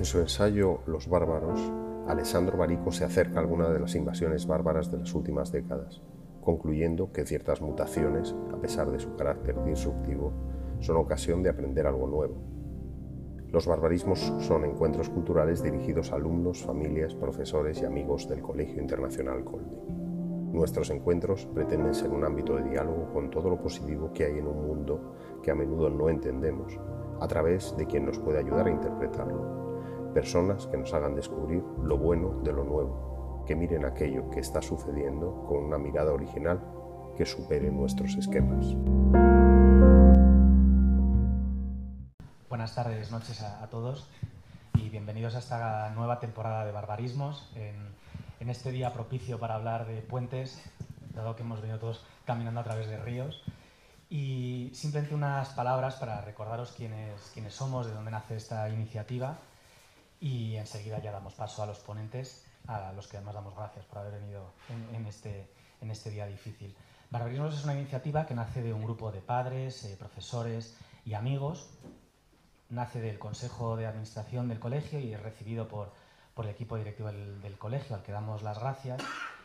En su ensayo Los bárbaros, Alessandro Barico se acerca a alguna de las invasiones bárbaras de las últimas décadas, concluyendo que ciertas mutaciones, a pesar de su carácter disruptivo, son ocasión de aprender algo nuevo. Los barbarismos son encuentros culturales dirigidos a alumnos, familias, profesores y amigos del Colegio Internacional Colby. Nuestros encuentros pretenden ser un ámbito de diálogo con todo lo positivo que hay en un mundo que a menudo no entendemos, a través de quien nos puede ayudar a interpretarlo. Personas que nos hagan descubrir lo bueno de lo nuevo, que miren aquello que está sucediendo con una mirada original que supere nuestros esquemas. Buenas tardes, noches a, todos y bienvenidos a esta nueva temporada de Barbarismos. En, este día propicio para hablar de puentes, dado que hemos venido todos caminando a través de ríos. Y simplemente unas palabras para recordaros quiénes, somos, de dónde nace esta iniciativa. Y enseguida ya damos paso a los ponentes, a los que además damos gracias por haber venido en, este, en este día difícil. Barbarismos es una iniciativa que nace de un grupo de padres, eh, profesores y amigos nace del Consejo de Administración del colegio y es recibido por, por el equipo directivo del, colegio, al que damos las gracias,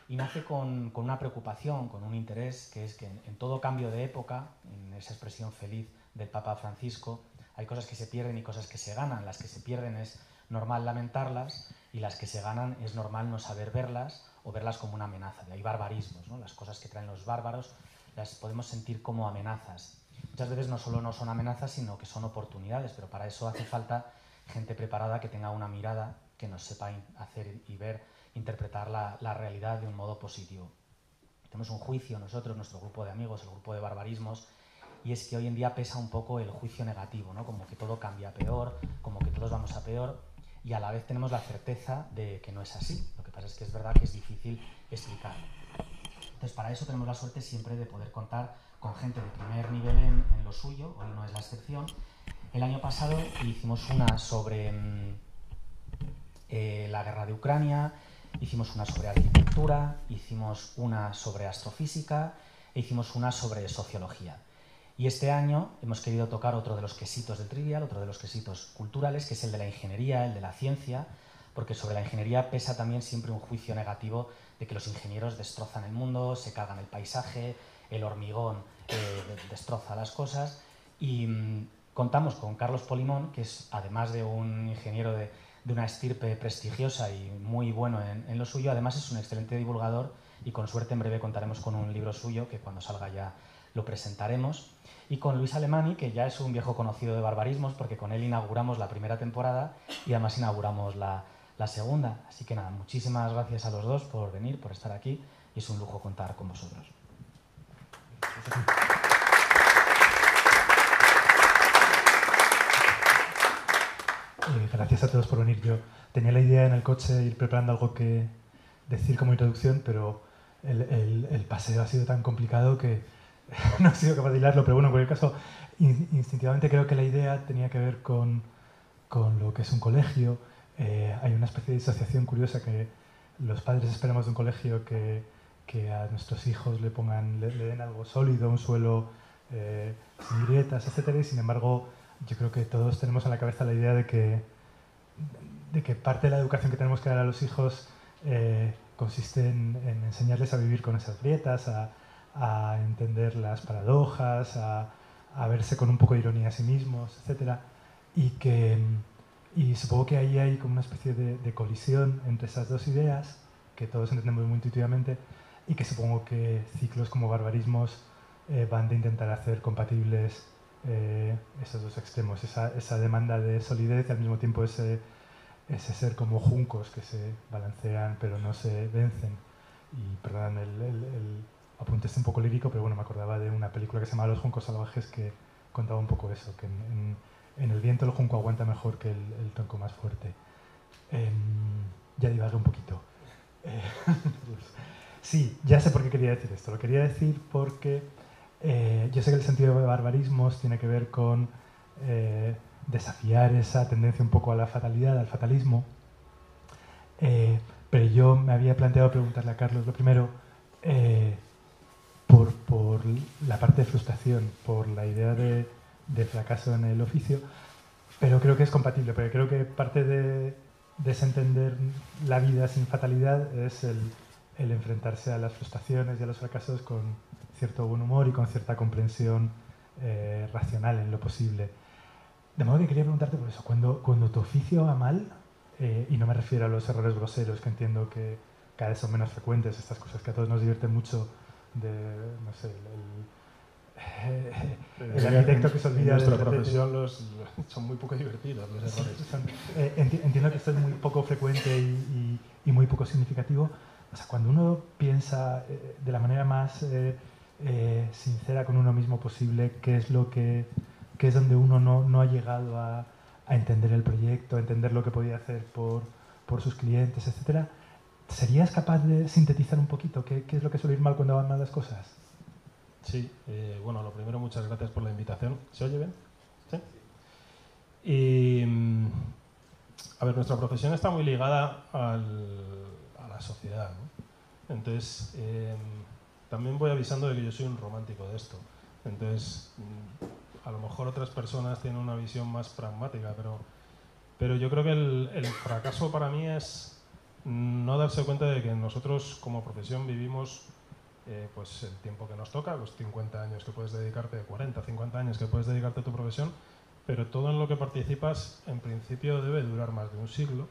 y nace con, con una preocupación, con un interés, que es que en, todo cambio de época, en esa expresión feliz del Papa Francisco, hay cosas que se pierden y cosas que se ganan. Las que se pierden es normal lamentarlas y las que se ganan es normal no saber verlas o verlas como una amenaza. De ahí barbarismos, ¿no? las cosas que traen los bárbaros las podemos sentir como amenazas muchas veces no solo no son amenazas, sino que son oportunidades, pero para eso hace falta gente preparada que tenga una mirada que nos sepa hacer y ver, interpretar la, realidad de un modo positivo. Tenemos un juicio nosotros, nuestro grupo de amigos, el grupo de barbarismos, y es que hoy en día pesa un poco el juicio negativo, ¿no? como que todo cambia peor, como que todos vamos a peor, y a la vez tenemos la certeza de que no es así. Lo que pasa es que es verdad que es difícil explicarlo. Entonces, para eso tenemos la suerte siempre de poder contar con gente de primer nivel en, lo suyo, hoy no es la excepción. El año pasado hicimos una sobre mm, eh, la guerra de Ucrania, hicimos una sobre arquitectura, hicimos una sobre astrofísica e hicimos una sobre sociología. Y este año hemos querido tocar otro de los quesitos del trivial, otro de los quesitos culturales, que es el de la ingeniería, el de la ciencia, porque sobre la ingeniería pesa también siempre un juicio negativo de que los ingenieros destrozan el mundo, se cagan el paisaje, el hormigón eh, destroza las cosas. Y mm, contamos con Carlos Polimón, que es además de un ingeniero de, una estirpe prestigiosa y muy bueno en, lo suyo, además es un excelente divulgador y con suerte en breve contaremos con un libro suyo que cuando salga ya lo presentaremos. Y con Luis Alemani, que ya es un viejo conocido de barbarismos, porque con él inauguramos la primera temporada y además inauguramos la, la segunda. Así que nada, muchísimas gracias a los dos por venir, por estar aquí y es un lujo contar con vosotros. Eh, gracias a todos por venir. Yo tenía la idea en el coche ir preparando algo que decir como introducción, pero el, paseo ha sido tan complicado que no he sido capaz de hilarlo. Pero bueno, en cualquier caso, instintivamente creo que la idea tenía que ver con, con lo que es un colegio. Eh, hay una especie de disociación curiosa que los padres esperamos de un colegio que que a nuestros hijos le pongan, le, den algo sólido, un suelo eh, sin grietas, etc. Y sin embargo, yo creo que todos tenemos en la cabeza la idea de que, de que parte de la educación que tenemos que dar a los hijos eh, consiste en, enseñarles a vivir con esas grietas, a entender las paradojas, a, a, verse con un poco de ironía a sí mismos, etc. Y que y supongo que ahí hay como una especie de, de colisión entre esas dos ideas que todos entendemos muy intuitivamente y que supongo que ciclos como barbarismos eh, van de intentar hacer compatibles eh, esos dos extremos, esa, esa, demanda de solidez y al mismo tiempo ese, ese ser como juncos que se balancean pero no se vencen. Y perdón, el, el, apunte un poco lírico, pero bueno, me acordaba de una película que se llama Los Juncos Salvajes que contaba un poco eso, que en, el viento el junco aguanta mejor que el, tronco más fuerte. Eh, ya divagué un poquito. Eh, Sí, ya sé por qué quería decir esto. Lo quería decir porque eh, yo sé que el sentido de barbarismos tiene que ver con eh, desafiar esa tendencia un poco a la fatalidad, al fatalismo. Pero yo me había planteado preguntarle a Carlos lo primero por, por, la parte de frustración, por la idea de, de fracaso en el oficio, pero creo que es compatible, porque creo que parte de desentender la vida sin fatalidad es el, el enfrentarse a las frustraciones y a los fracasos con cierto buen humor y con cierta comprensión eh, racional en lo posible. De modo que quería preguntarte por eso, cuando, cuando tu oficio va mal, eh, y no me refiero a los errores groseros, que entiendo que cada vez son menos frecuentes, estas cosas que a todos nos divierten mucho, de, no sé, el, el, arquitecto que se olvida en nuestra profesión los, son muy poco divertidos los errores. Eh, entiendo que esto es muy poco frecuente y, y, y, muy poco significativo. O sea, cuando uno piensa de la manera más eh, sincera con uno mismo posible, qué es lo que, qué es donde uno no, no ha llegado a, a, entender el proyecto, a entender lo que podía hacer por, por sus clientes, etcétera. ¿Serías capaz de sintetizar un poquito qué, qué, es lo que suele ir mal cuando van mal las cosas? Sí, eh, bueno, lo primero, muchas gracias por la invitación. ¿Se oye bien? ¿Sí? Y, mm, a ver, nuestra profesión está muy ligada al, a la sociedad. ¿no? Entonces, eh, también voy avisando de que yo soy un romántico de esto. Entonces, mm, a lo mejor otras personas tienen una visión más pragmática, pero, pero yo creo que el, el fracaso para mí es no darse cuenta de que nosotros como profesión vivimos eh, pues el tiempo que nos toca, los 50 años que puedes dedicarte, 40, 50 años que puedes dedicarte a tu profesión, pero todo en lo que participas en principio debe durar más de un siglo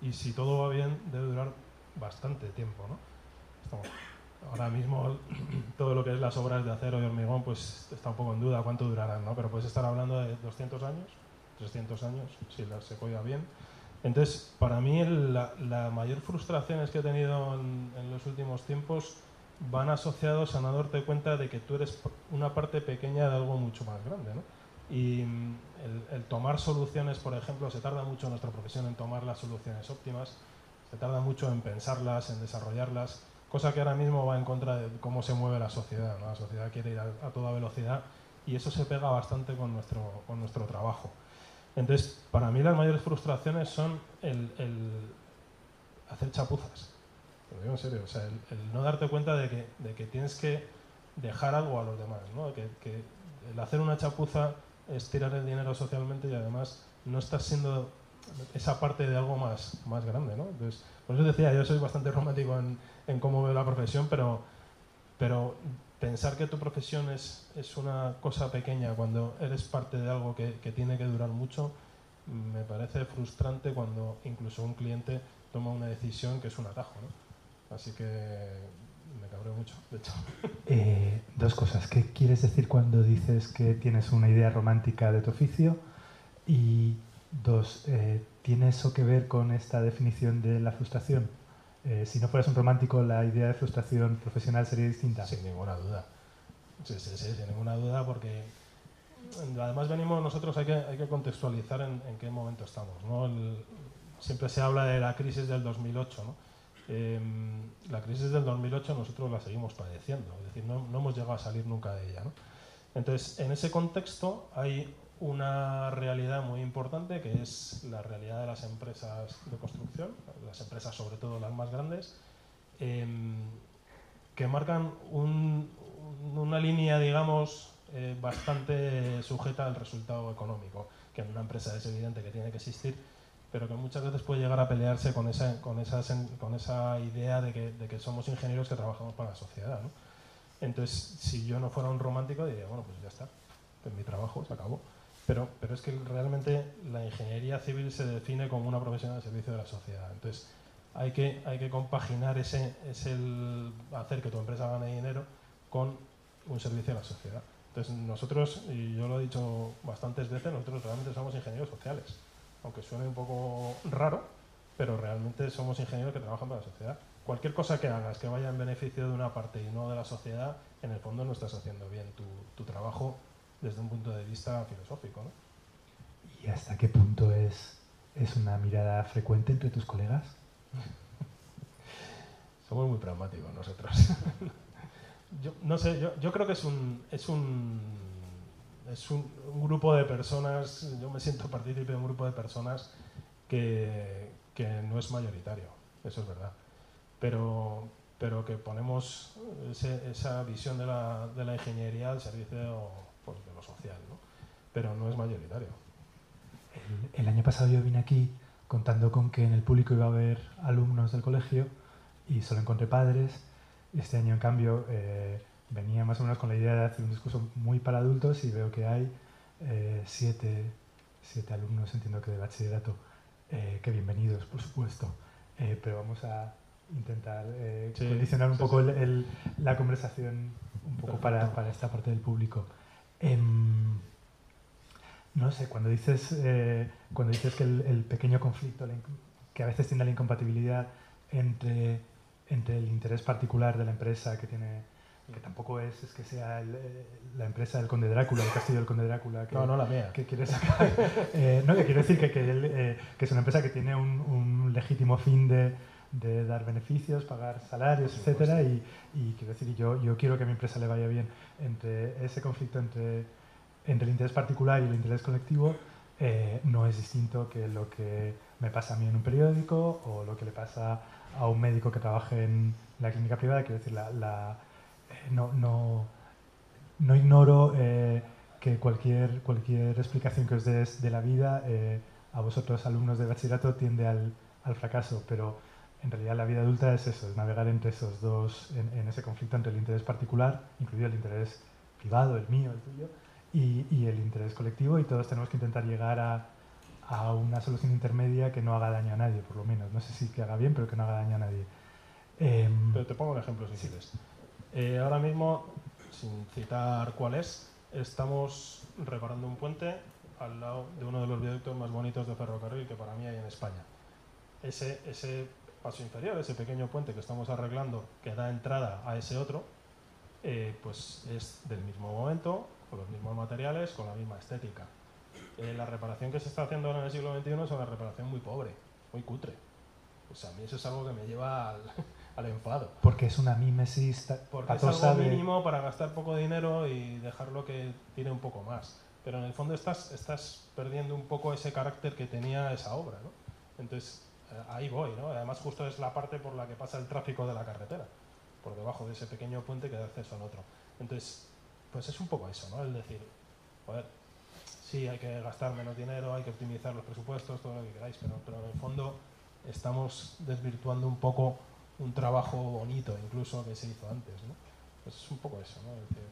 y si todo va bien debe durar bastante tiempo. ¿no? Ahora mismo todo lo que es las obras de acero y hormigón pues está un poco en duda cuánto durarán, ¿no? Pero puedes estar hablando de 200 años, 300 años, si se cuida bien. Entonces, para mí la, la mayor frustraciones que he tenido en, en, los últimos tiempos van asociados a no darte cuenta de que tú eres una parte pequeña de algo mucho más grande, ¿no? Y mm, el, tomar soluciones, por ejemplo, se tarda mucho en nuestra profesión en tomar las soluciones óptimas, se tarda mucho en pensarlas, en desarrollarlas, cosa que ahora mismo va en contra de cómo se mueve la sociedad. ¿no? La sociedad quiere ir a, a, toda velocidad y eso se pega bastante con nuestro, con nuestro trabajo. Entonces, para mí las mayores frustraciones son el, hacer chapuzas. Lo digo en serio, o sea, el, no darte cuenta de que, tienes que dejar algo a los demás, ¿no? que, el hacer una chapuza es tirar el dinero socialmente y además no estás siendo esa parte de algo más, más grande. ¿no? Entonces, por eso decía, yo soy bastante romántico en, en cómo veo la profesión, pero, pero pensar que tu profesión es, es, una cosa pequeña cuando eres parte de algo que, que, tiene que durar mucho, me parece frustrante cuando incluso un cliente toma una decisión que es un atajo. ¿no? Así que me cabreo mucho, de hecho. Eh, dos cosas. ¿Qué quieres decir cuando dices que tienes una idea romántica de tu oficio? Y dos, eh, ¿tiene eso que ver con esta definición de la frustración? Eh, si no fueras un romántico, la idea de frustración profesional sería distinta. Sin ninguna duda. Sí, sí, sí, sin ninguna duda, porque además venimos nosotros, hay que, hay que contextualizar en, qué momento estamos. ¿no? Siempre se habla de la crisis del 2008. ¿no? Eh, la crisis del 2008 nosotros la seguimos padeciendo, es decir, no, no hemos llegado a salir nunca de ella. ¿no? Entonces, en ese contexto hay una realidad muy importante que es la realidad de las empresas de construcción, las empresas sobre todo las más grandes, eh, que marcan un, una línea, digamos, eh, bastante sujeta al resultado económico, que en una empresa es evidente que tiene que existir, pero que muchas veces puede llegar a pelearse con esa, con esa, con esa idea de que, somos ingenieros que trabajamos para la sociedad. Entonces, si yo no fuera un romántico, diría, bueno, pues ya está, pues mi trabajo se acabó. Pero, pero es que realmente la ingeniería civil se define como una profesión al servicio de la sociedad. Entonces, hay que, hay que compaginar ese, ese el hacer que tu empresa gane dinero con un servicio a la sociedad. Entonces, nosotros, y yo lo he dicho bastantes veces, nosotros realmente somos ingenieros sociales. Aunque suene un poco raro, pero realmente somos ingenieros que trabajan para la sociedad. Cualquier cosa que hagas que vaya en beneficio de una parte y no de la sociedad, en el fondo no estás haciendo bien tu, tu trabajo desde un punto de vista filosófico. ¿no? ¿Y hasta qué punto es, es una mirada frecuente entre tus colegas? Somos muy pragmáticos nosotros. yo, no sé, yo, yo, creo que es un, es un, es un, un, grupo de personas, yo me siento partícipe de un grupo de personas que, que no es mayoritario, eso es verdad. Pero, pero que ponemos ese, esa visión de la, de la ingeniería al servicio pues, de lo social, ¿no? pero no es mayoritario. el, el año pasado yo vine aquí contando con que en el público iba a haber alumnos del colegio y solo encontré padres. Este año, en cambio, eh, venía más o menos con la idea de hacer un discurso muy para adultos y veo que hay eh, siete, siete, alumnos, entiendo que de bachillerato, eh, que bienvenidos, por supuesto, eh, pero vamos a intentar eh, Sí, condicionar un sí, poco sí. el- el- la conversación un poco para, para esta parte del público. Em, no sé, cuando dices, eh, cuando dices que el, el pequeño conflicto, que a veces tiene la incompatibilidad entre, entre el interés particular de la empresa que tiene, que tampoco es, es que sea el, eh, la empresa del Conde Drácula, el castillo del Conde Drácula, que, No, no la mía. que quiere sacar. eh, no, que quiero decir que, que, él, eh, que es una empresa que tiene un, un legítimo fin de, de dar beneficios, pagar salarios, Por etcétera, y, y quiero decir, yo, yo quiero que a mi empresa le vaya bien entre ese conflicto entre, entre el interés particular y el interés colectivo. eh, no es distinto que lo que me pasa a mí en un periódico o lo que le pasa a un médico que trabaje en la clínica privada. Quiero decir, la, la, eh, no, no, no ignoro eh, que cualquier, cualquier explicación que os des de la vida eh, a vosotros, alumnos de bachillerato, tiende al, al fracaso, pero en realidad la vida adulta es eso, es navegar entre esos dos, en, en ese conflicto entre el interés particular, incluido el interés privado, el mío, el tuyo, y, y el interés colectivo, y todos tenemos que intentar llegar a, a una solución intermedia que no haga daño a nadie, por lo menos. No sé si que haga bien, pero que no haga daño a nadie. Em, Pero te pongo un ejemplo si quieres. Eh, ahora mismo, sin citar cuál es, estamos reparando un puente al lado de uno de los viaductos más bonitos de ferrocarril que para mí hay en España. Ese, ese paso inferior, ese pequeño puente que estamos arreglando que da entrada a ese otro, eh, pues es del mismo momento, con los mismos materiales, con la misma estética. Eh, la reparación que se está haciendo ahora en el siglo XXI es una reparación muy pobre, muy cutre. Pues a mí eso es algo que me lleva al, al enfado. porque es una mímesis ta- Porque es algo de- mínimo para gastar poco dinero y dejarlo que tire un poco más. Pero en el fondo estás, estás perdiendo un poco ese carácter que tenía esa obra, ¿no? Entonces, ahí voy, ¿no? Además, justo es la parte por la que pasa el tráfico de la carretera, por debajo de ese pequeño puente que da acceso al otro. Entonces, pues es un poco eso, ¿no? El decir, joder, sí, hay que gastar menos dinero, hay que optimizar los presupuestos, todo lo que queráis, pero, pero en el fondo estamos desvirtuando un poco un trabajo bonito incluso que se hizo antes, ¿no? Pues es un poco eso, ¿no? Es decir,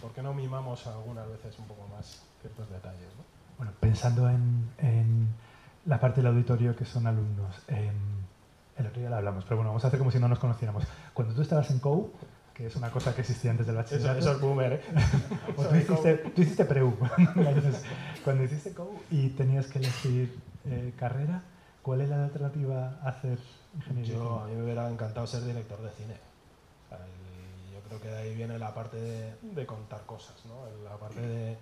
¿por qué no mimamos algunas veces un poco más ciertos detalles, ¿no? Bueno, pensando en, en la parte del auditorio que son alumnos, em, el otro día lo hablamos, pero bueno, vamos a hacer como si no nos conociéramos. Cuando tú estabas en COU, que es una cosa que existía antes del Eso, bachillerato, eso es boomer, ¿eh? o tú hiciste, tú hiciste preu, cuando hiciste COU y tenías que elegir eh, carrera, ¿cuál es la alternativa a hacer ingeniería? Yo, a mí me hubiera encantado ser director de cine. O sea, y yo creo que de ahí viene la parte de, de contar cosas, ¿no? La parte de,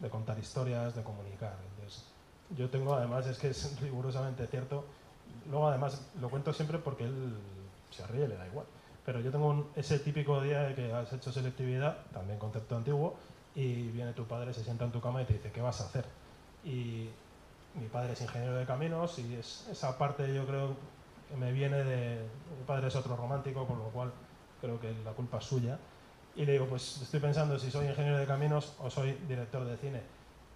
de contar historias, de comunicar. Entonces, yo tengo, además, es que es rigurosamente cierto. Luego, además, lo cuento siempre porque él se ríe, le da igual. Pero yo tengo un- ese típico día de que has hecho selectividad, también concepto antiguo, y viene tu padre, se sienta en tu cama y te dice, ¿qué vas a hacer? Y mi padre es ingeniero de caminos y es, esa parte yo creo que me viene de... Mi padre es otro romántico, con lo cual creo que la culpa es suya. Y le digo, pues estoy pensando si soy ingeniero de caminos o soy director de cine.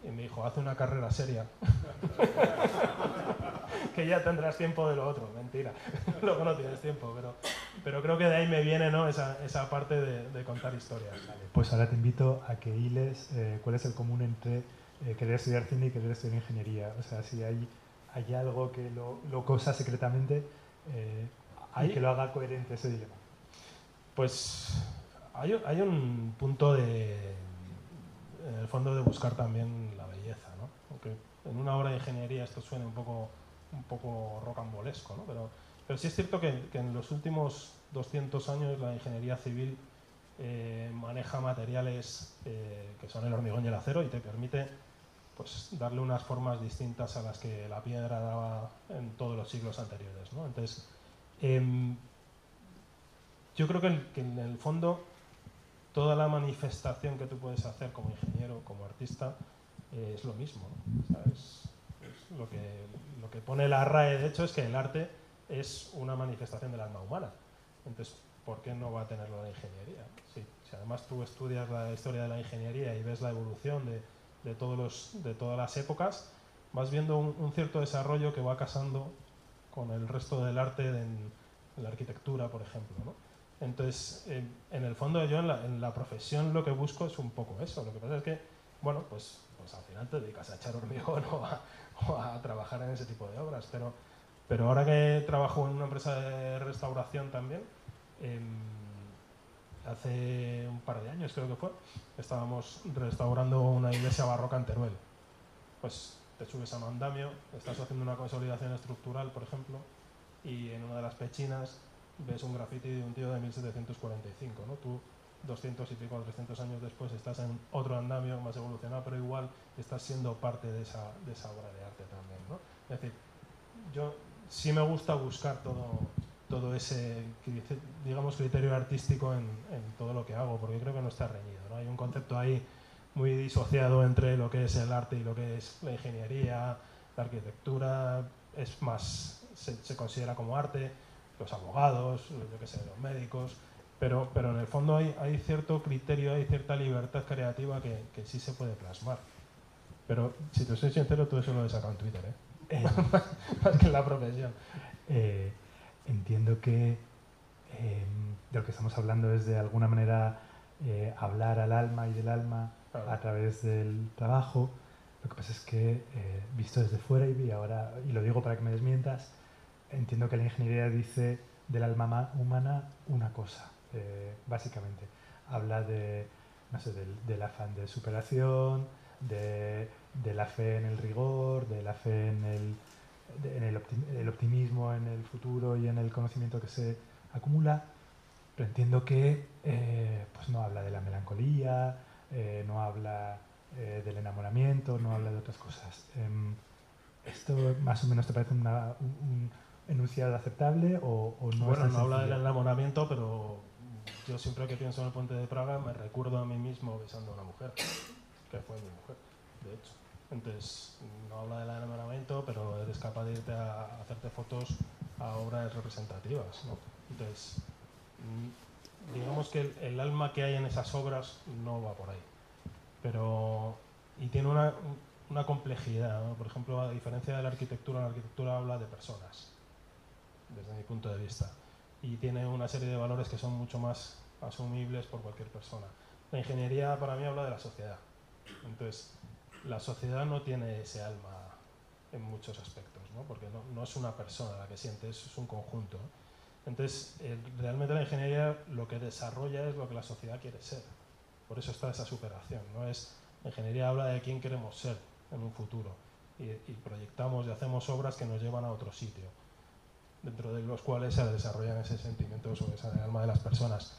Y me dijo, haz una carrera seria. que ya tendrás tiempo de lo otro. Mentira. Luego no tienes tiempo, pero, pero creo que de ahí me viene ¿no? esa, esa parte de, de contar historias. Pues ahora te invito a que hiles eh, cuál es el común entre eh, querer estudiar cine y querer estudiar ingeniería. O sea, si hay, hay algo que lo, lo cosa secretamente eh, Hay- que lo haga coherente ese dilema. Pues hay, hay un punto de, en el fondo, de buscar también la belleza, ¿no? Aunque en una obra de ingeniería esto suene un poco, un poco rocambolesco, ¿no? Pero, pero sí es cierto que, que en los últimos 200 años la ingeniería civil eh, maneja materiales eh, que son el hormigón y el acero y te permite pues, darle unas formas distintas a las que la piedra daba en todos los siglos anteriores, ¿no? Entonces, em, yo creo que en el fondo toda la manifestación que tú puedes hacer como ingeniero, como artista, eh, es lo mismo. ¿no? Lo, que, lo que pone la RAE, de hecho, es que el arte es una manifestación del alma humana. Entonces, ¿por qué no va a tenerlo la ingeniería? Si, si además tú estudias la historia de la ingeniería y ves la evolución de, de todos los, de todas las épocas, vas viendo un, cierto desarrollo que va casando con el resto del arte en, la arquitectura, por ejemplo. ¿no? Entonces, en el fondo yo en la, profesión lo que busco es un poco eso. Lo que pasa es que, bueno, pues, pues al final te dedicas a echar hormigón o a, trabajar en ese tipo de obras. Pero, pero ahora que trabajo en una empresa de restauración también, em, hace un par de años creo que fue, estábamos restaurando una iglesia barroca en Teruel. Pues te subes a un andamio, estás haciendo una consolidación estructural, por ejemplo, y en una de las pechinas ves un grafiti de un tío de 1745, ¿no? Tú 200 y pico, 300 años después estás en otro andamio más evolucionado, pero igual estás siendo parte de esa, de esa obra de arte también, ¿no? Es decir, yo sí me gusta buscar todo, todo ese, digamos, criterio artístico en, en, todo lo que hago, porque creo que no está reñido, ¿no? Hay un concepto ahí muy disociado entre lo que es el arte y lo que es la ingeniería, la arquitectura, es más, se, se considera como arte, los abogados, yo qué sé, los médicos, pero, pero en el fondo hay, hay cierto criterio, hay cierta libertad creativa que, que, sí se puede plasmar. Pero si te soy sincero, todo eso lo he sacado en Twitter, ¿eh? eh más que en la profesión. Eh, entiendo que em, de lo que estamos hablando es de alguna manera eh, hablar al alma y del alma a través del trabajo. Lo que pasa es que, visto desde fuera, y ahora, y lo digo para que me desmientas, entiendo que la ingeniería dice del alma humana una cosa, eh, básicamente. Habla de, no sé, del, afán de superación, de, la fe en el rigor, de la fe en el, en el, optimismo en el futuro y en el conocimiento que se acumula, pero entiendo que eh, pues no habla de la melancolía, eh, no habla del enamoramiento, no habla de otras cosas. Em, ¿Esto más o menos te parece un, enunciado aceptable o, no Bueno, no habla del enamoramiento, pero yo siempre que pienso en el puente de Praga me recuerdo a mí mismo besando a una mujer, que fue mi mujer, de hecho. Entonces, no habla del enamoramiento, pero eres capaz de irte a hacerte fotos a obras representativas. ¿no? Entonces, mm, digamos que el, alma que hay en esas obras no va por ahí. Pero, y tiene una, una complejidad. ¿no? Por ejemplo, a diferencia de la arquitectura, la arquitectura habla de personas desde mi punto de vista. Y tiene una serie de valores que son mucho más asumibles por cualquier persona. La ingeniería para mí habla de la sociedad. Entonces, la sociedad no tiene ese alma en muchos aspectos, ¿no? porque no, no, es una persona la que siente, es, un conjunto. Entonces, eh, realmente la ingeniería lo que desarrolla es lo que la sociedad quiere ser. Por eso está esa superación. ¿no? Es, la ingeniería habla de quién queremos ser en un futuro y, y proyectamos y hacemos obras que nos llevan a otro sitio dentro de los cuales se desarrollan ese sentimiento sobre esa alma de las personas.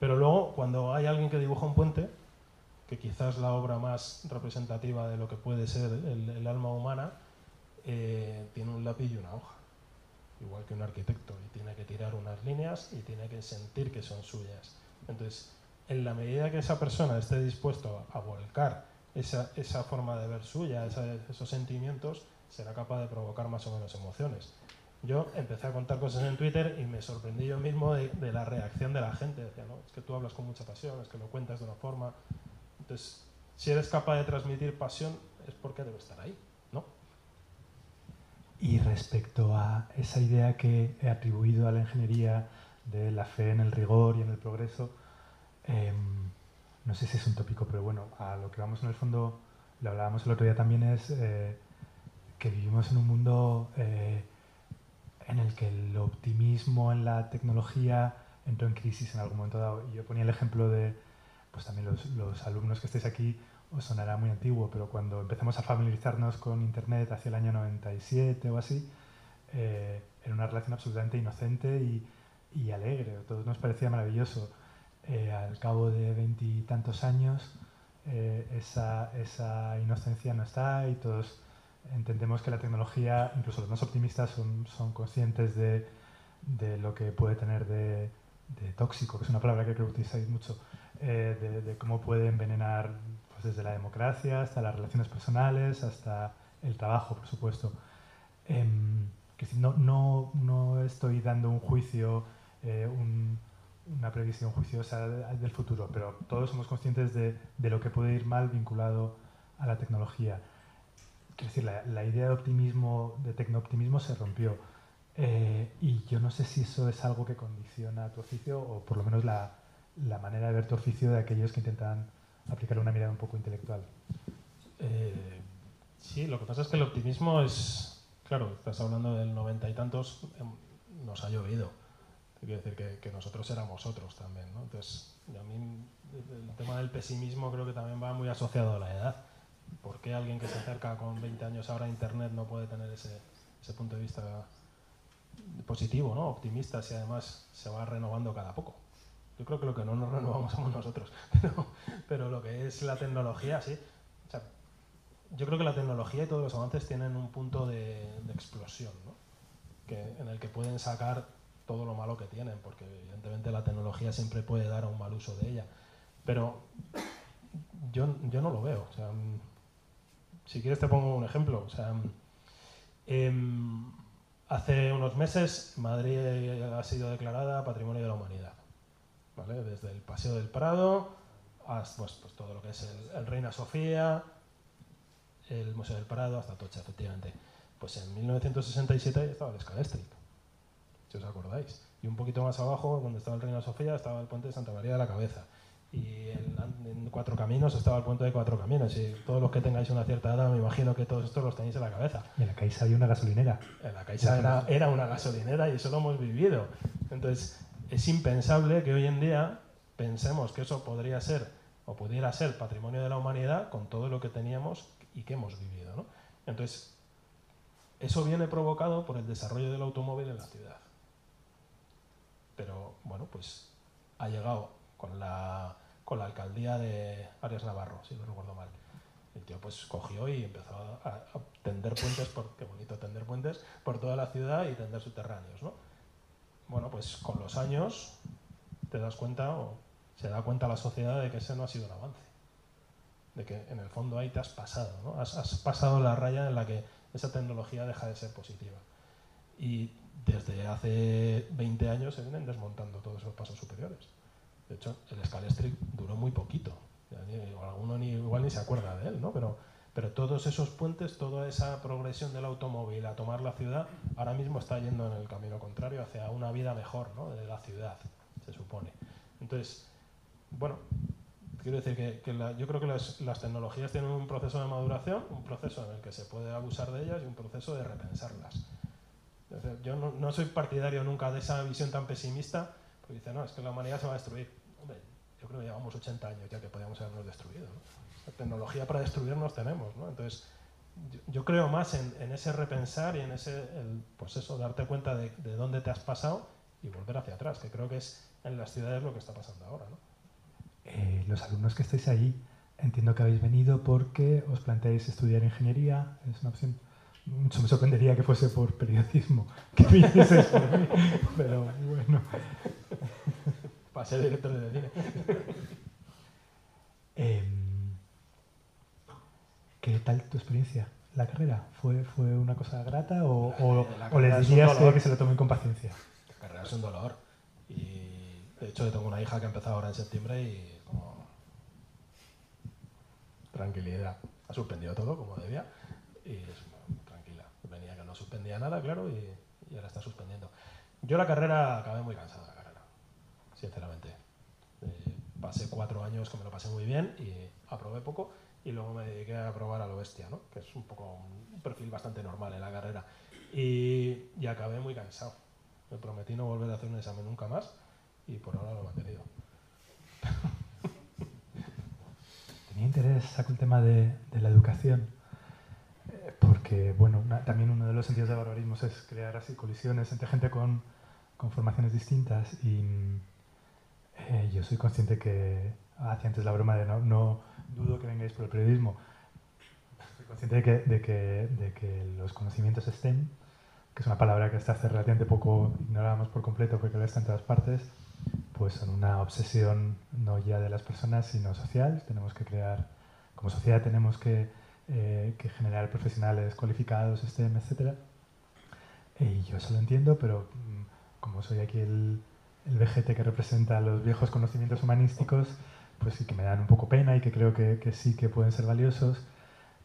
Pero luego, cuando hay alguien que dibuja un puente, que quizás la obra más representativa de lo que puede ser el, alma humana, eh, tiene un lápiz y una hoja, igual que un arquitecto, y tiene que tirar unas líneas y tiene que sentir que son suyas. Entonces, en la medida que esa persona esté dispuesto a volcar esa, esa forma de ver suya, esos sentimientos, será capaz de provocar más o menos emociones yo empecé a contar cosas en Twitter y me sorprendí yo mismo de, la reacción de la gente. Decía, no, es que tú hablas con mucha pasión, es que lo cuentas de una forma. Entonces, si eres capaz de transmitir pasión, es porque debe estar ahí, ¿no? Y respecto a esa idea que he atribuido a la ingeniería de la fe en el rigor y en el progreso, em, no sé si es un tópico, pero bueno, a lo que vamos en el fondo, lo hablábamos el otro día también, es eh, que vivimos en un mundo eh, en el que el optimismo en la tecnología entró en crisis en algún momento dado. Y yo ponía el ejemplo de, pues también los, los, alumnos que estáis aquí os sonará muy antiguo, pero cuando empezamos a familiarizarnos con Internet hacia el año 97 o así, eh, era una relación absolutamente inocente y, y alegre. A todos nos parecía maravilloso. Eh, al cabo de veintitantos años, eh, esa, esa inocencia no está y todos entendemos que la tecnología, incluso los más optimistas son, son conscientes de, de, lo que puede tener de, tóxico, que es una palabra que creo que utilizáis mucho, eh, de, cómo puede envenenar pues desde la democracia hasta las relaciones personales, hasta el trabajo, por supuesto. Eh, que no, no, no, estoy dando un juicio, eh, un, una previsión juiciosa del futuro, pero todos somos conscientes de, de lo que puede ir mal vinculado a la tecnología quiero decir, la, idea de optimismo, de tecno-optimismo se rompió. Eh, y yo no sé si eso es algo que condiciona tu oficio o por lo menos la, manera de ver tu oficio de aquellos que intentan aplicar una mirada un poco intelectual. Eh, sí, lo que pasa es que el optimismo es, claro, estás hablando del noventa y tantos, em, nos ha llovido. Quiere decir que, que, nosotros éramos otros también, ¿no? Entonces, a mí el tema del pesimismo creo que también va muy asociado a la edad. ¿Por qué alguien que se acerca con 20 años ahora a Internet no puede tener ese, punto de vista positivo, ¿no? optimista, si además se va renovando cada poco? Yo creo que lo que no nos renovamos somos nosotros, pero, lo que es la tecnología, sí. Yo creo que la tecnología y todos los avances tienen un punto de, explosión, ¿no? en el que pueden sacar todo lo malo que tienen, porque evidentemente la tecnología siempre puede dar a un mal uso de ella. Pero yo, yo no lo veo. O sea, si quieres te pongo un ejemplo. O sea, em, hace unos meses Madrid ha sido declarada Patrimonio de la Humanidad. Desde el Paseo del Prado hasta pues, pues, todo lo que es el, Reina Sofía, el Museo del Prado, hasta Tocha, efectivamente. Pues en 1967 estaba el Scalestric, si os acordáis. Y un poquito más abajo, donde estaba el Reina Sofía, estaba el puente de Santa María de la Cabeza. Y en, Cuatro Caminos estaba el puente de Cuatro Caminos. Y todos los que tengáis una cierta edad, me imagino que todos estos los tenéis en la cabeza. Y en la Caixa había una gasolinera. En la Caixa era, era una gasolinera y eso lo hemos vivido. Entonces, es impensable que hoy en día pensemos que eso podría ser o pudiera ser patrimonio de la humanidad con todo lo que teníamos y que hemos vivido. ¿no? Entonces, eso viene provocado por el desarrollo del automóvil en la ciudad. Pero bueno, pues ha llegado con la, con la alcaldía de Arias Navarro, si no recuerdo mal. El tío pues cogió y empezó a, a tender puentes, por, qué bonito tender puentes, por toda la ciudad y tender subterráneos. ¿no? bueno, pues con los años te das cuenta o se da cuenta la sociedad de que ese no ha sido un avance. De que en el fondo ahí te has pasado, ¿no? Has, pasado la raya en la que esa tecnología deja de ser positiva. Y desde hace 20 años se vienen desmontando todos esos pasos superiores. De hecho, el Scalestric duró muy poquito. Alguno ni, igual ni se acuerda de él, ¿no? Pero pero todos esos puentes, toda esa progresión del automóvil a tomar la ciudad, ahora mismo está yendo en el camino contrario hacia una vida mejor ¿no? de la ciudad, se supone. Entonces, bueno, quiero decir que, yo creo que las, tecnologías tienen un proceso de maduración, un proceso en el que se puede abusar de ellas y un proceso de repensarlas. yo no, soy partidario nunca de esa visión tan pesimista, porque dice, no, es que la humanidad se va a destruir. Yo creo que llevamos 80 años ya que podíamos habernos destruido. ¿no? tecnología para destruirnos tenemos, ¿no? Entonces, yo, creo más en, ese repensar y en ese, pues eso, darte cuenta de, dónde te has pasado y volver hacia atrás, que creo que es en las ciudades lo que está pasando ahora, ¿no? Eh, los alumnos que estáis ahí, entiendo que habéis venido porque os planteáis estudiar ingeniería, es una opción. Mucho me sorprendería que fuese por periodismo, que vinieses por mí, pero bueno. Para ser director de cine. eh, ¿Qué tal tu experiencia? ¿La carrera? ¿Fue, fue una cosa grata o, o, les dirías que, se lo tomen con paciencia? La carrera es un dolor. Y de hecho, yo tengo una hija que ha empezado ahora en septiembre y como. Tranquilidad. Ha suspendido todo como debía y es tranquila. Venía que no suspendía nada, claro, y, ahora está suspendiendo. Yo la carrera acabé muy carrera, sinceramente. Eh, pasé cuatro años que me lo pasé muy bien y aprobé poco y luego me dediqué a probar a lo bestia, ¿no? que es un poco un perfil bastante normal en la carrera. Y, y, acabé muy cansado. Me prometí no volver a hacer un examen nunca más y por ahora lo he mantenido. Tenía interés, saco el tema de, la educación, eh, porque bueno, también uno de los sentidos de barbarismos es crear así colisiones entre gente con formaciones distintas y eh, yo soy consciente que hacía antes la broma de no, no dudo que vengáis por el periodismo. Soy consciente de que, de que, de que los conocimientos estén, que es una palabra que hasta hace relativamente poco ignorábamos por completo porque ahora está en todas partes, pues son una obsesión no ya de las personas, sino social. Tenemos que crear, como sociedad tenemos que, eh, que generar profesionales cualificados, STEM, etc. Y yo eso lo entiendo, pero mm, como soy aquí el, el vejete que representa los viejos conocimientos humanísticos, pues sí que me dan un poco pena y que creo que, que sí que pueden ser valiosos,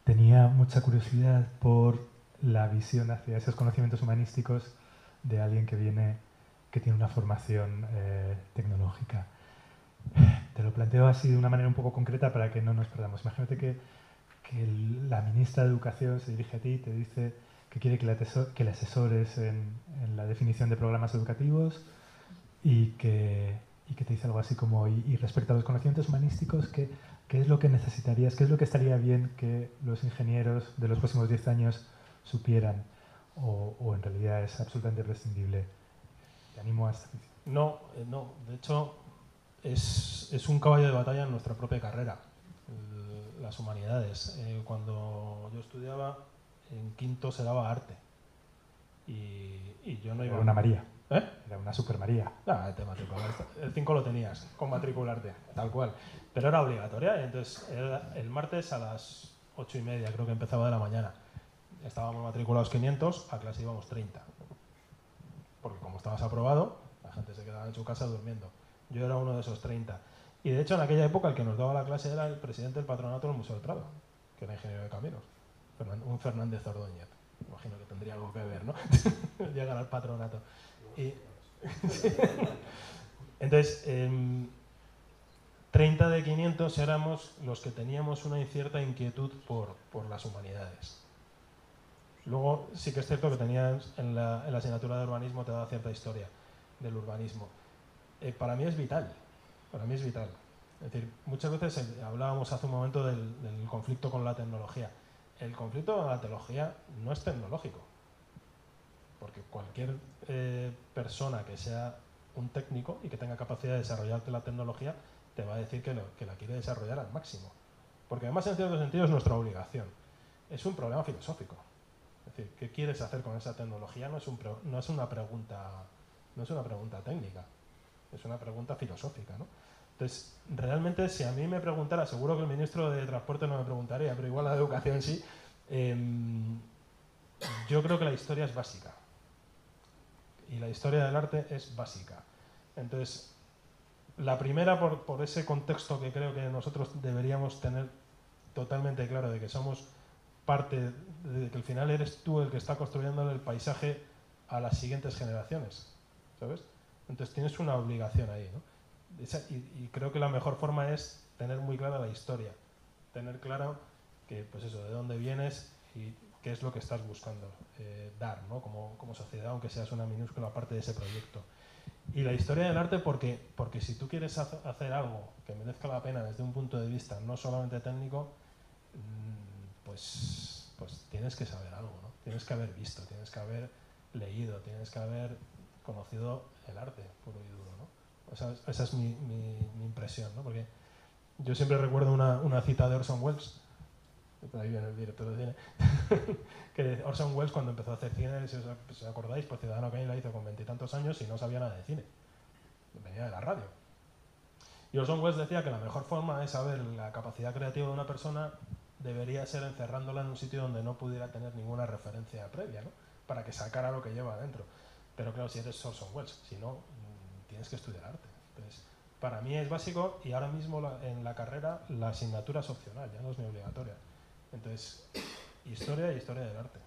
tenía mucha curiosidad por la visión hacia esos conocimientos humanísticos de alguien que viene, que tiene una formación eh, tecnológica. Te lo planteo así de una manera un poco concreta para que no nos perdamos. Imagínate que, que la ministra de Educación se dirige a ti y te dice que quiere que le, que le asesores en, en, la definición de programas educativos y que, y que te dice algo así como, y, y respecto a los conocimientos humanísticos, que ¿Qué es lo que necesitarías? ¿Qué es lo que estaría bien que los ingenieros de los próximos 10 años supieran? O, en realidad es absolutamente prescindible? Te animo a esta No, eh, no. De hecho, es, es, un caballo de batalla en nuestra propia carrera, las humanidades. Eh, cuando yo estudiaba, en quinto se daba arte. Y, y yo no iba... Era una María. ¿Eh? Era una Super María. Ah, te El 5 lo tenías, con matricularte, tal cual. Pero era obligatoria, y entonces el martes a las 8 y media, creo que empezaba de la mañana. Estábamos matriculados 500, a clase íbamos 30. Porque como estabas aprobado, la gente se quedaba en su casa durmiendo. Yo era uno de esos 30. Y de hecho, en aquella época, el que nos daba la clase era el presidente del patronato del Museo del Prado, que era ingeniero de caminos, un Fernández Ordóñez. Imagino que tendría algo que ver, ¿no? Llegar al patronato. Entonces, 30 de 500 éramos los que teníamos una cierta inquietud por, por, las humanidades. Luego sí que es cierto que tenías en la, en la asignatura de urbanismo te da cierta historia del urbanismo. Eh, para mí es vital, para mí es vital. Es decir, muchas veces eh, hablábamos hace un momento del conflicto con la tecnología. El conflicto con la tecnología no es tecnológico, porque cualquier eh, persona que sea un técnico y que tenga capacidad de desarrollarte la tecnología te va a decir que, que la quiere desarrollar al máximo. Porque además, en cierto sentido, es nuestra obligación. Es un problema filosófico. Es decir, ¿qué quieres hacer con esa tecnología? No es, un, no es, una, pregunta, no es una pregunta técnica, es una pregunta filosófica. ¿no? Entonces, realmente, si a mí me preguntara, seguro que el ministro de Transporte no me preguntaría, pero igual la de Educación sí, em, yo creo que la historia es básica. Y la historia del arte es básica. Entonces, la primera, por, ese contexto que creo que nosotros deberíamos tener totalmente claro de que somos parte, de que al final eres tú el que está construyendo el paisaje a las siguientes generaciones, ¿sabes? Entonces tienes una obligación ahí, ¿no? y, creo que la mejor forma es tener muy clara la historia, tener claro que, pues eso, de dónde vienes y qué es lo que estás buscando eh, dar, ¿no? Como, como sociedad, aunque seas una minúscula parte de ese proyecto. Y la historia del arte, porque, porque si tú quieres hacer algo que merezca la pena desde un punto de vista no solamente técnico, mm, pues, pues tienes que saber algo, ¿no? Tienes que haber visto, tienes que haber leído, tienes que haber conocido el arte puro y duro, ¿no? Esa, esa es mi, mi, mi, impresión, ¿no? Porque yo siempre recuerdo una, una cita de Orson Welles, ahí viene el director de cine, que Orson Welles cuando empezó a hacer cine, si os, acordáis, pues Ciudadano Kane la hizo con veintitantos años y no sabía nada de cine. Venía de la radio. Y Orson Welles decía que la mejor forma de saber la capacidad creativa de una persona debería ser encerrándola en un sitio donde no pudiera tener ninguna referencia previa, ¿no? Para que sacara lo que lleva adentro. Pero claro, si eres Orson Welles, si no, mm, tienes que estudiar arte. Entonces, para mí es básico y ahora mismo en la carrera la asignatura es opcional, ya no es ni obligatoria. Entonces, historia y historia del arte.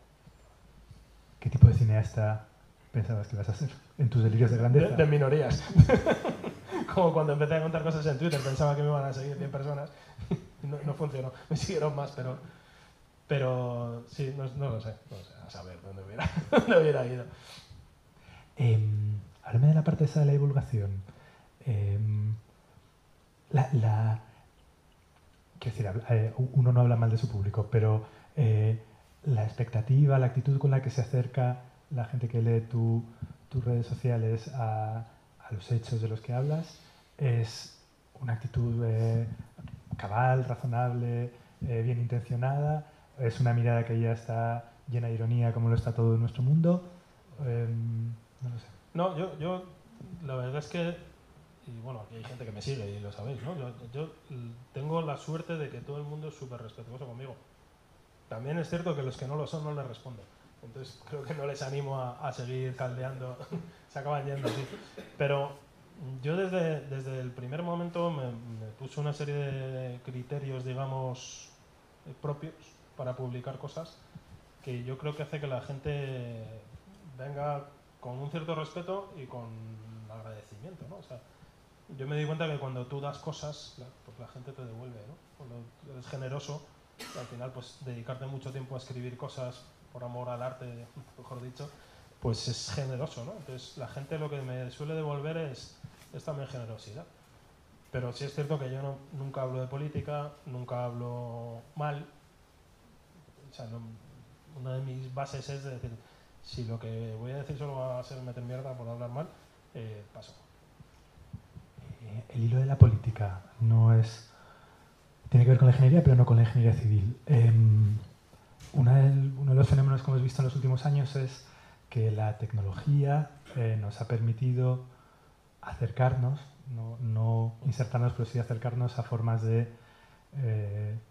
¿Qué tipo de cineasta pensabas que ibas a ser en tus delirios de grandeza? De, minorías. Como cuando empecé a contar cosas en Twitter, pensaba que me iban a seguir 100 personas. No, no funcionó, me siguieron más, pero, pero sí, no, lo sé, no sé, a saber dónde hubiera, dónde hubiera ido. Eh, háblame de la parte esa de la divulgación. Em, la, la, decir, eh, uno no habla mal de su público, pero eh, la expectativa, la actitud con la que se acerca la gente que lee tu, tus redes sociales a, los hechos de los que hablas es una actitud eh, cabal, razonable, bien intencionada, es una mirada que ya está llena de ironía como lo está todo en nuestro mundo. Em, no lo sé. No, yo, yo la verdad es que y bueno, aquí hay gente que me sigue y lo sabéis, ¿no? Yo, tengo la suerte de que todo el mundo es súper respetuoso conmigo. También es cierto que los que no lo son no les respondo. Entonces creo que no les animo a, seguir caldeando, se acaban yendo así. Pero yo desde, desde el primer momento me, puse una serie de criterios, digamos, eh, propios para publicar cosas que yo creo que hace que la gente venga con un cierto respeto y con agradecimiento, ¿no? O sea, yo me di cuenta que cuando tú das cosas, pues la gente te devuelve, ¿no? Cuando eres generoso, al final, pues dedicarte mucho tiempo a escribir cosas por amor al arte, mejor dicho, pues es generoso, ¿no? Entonces la gente lo que me suele devolver es, es también generosidad. Pero sí es cierto que yo no, nunca hablo de política, nunca hablo mal. O sea, una de mis bases es decir, si lo que voy a decir solo va a ser meter mierda por hablar mal, eh, paso. Eh, el hilo de la política no es... Tiene que ver con la ingeniería, pero no con la ingeniería civil. Em, uno de los fenómenos que hemos visto en los últimos años es que la tecnología eh, nos ha permitido acercarnos, no, insertarnos, pero sí acercarnos a formas de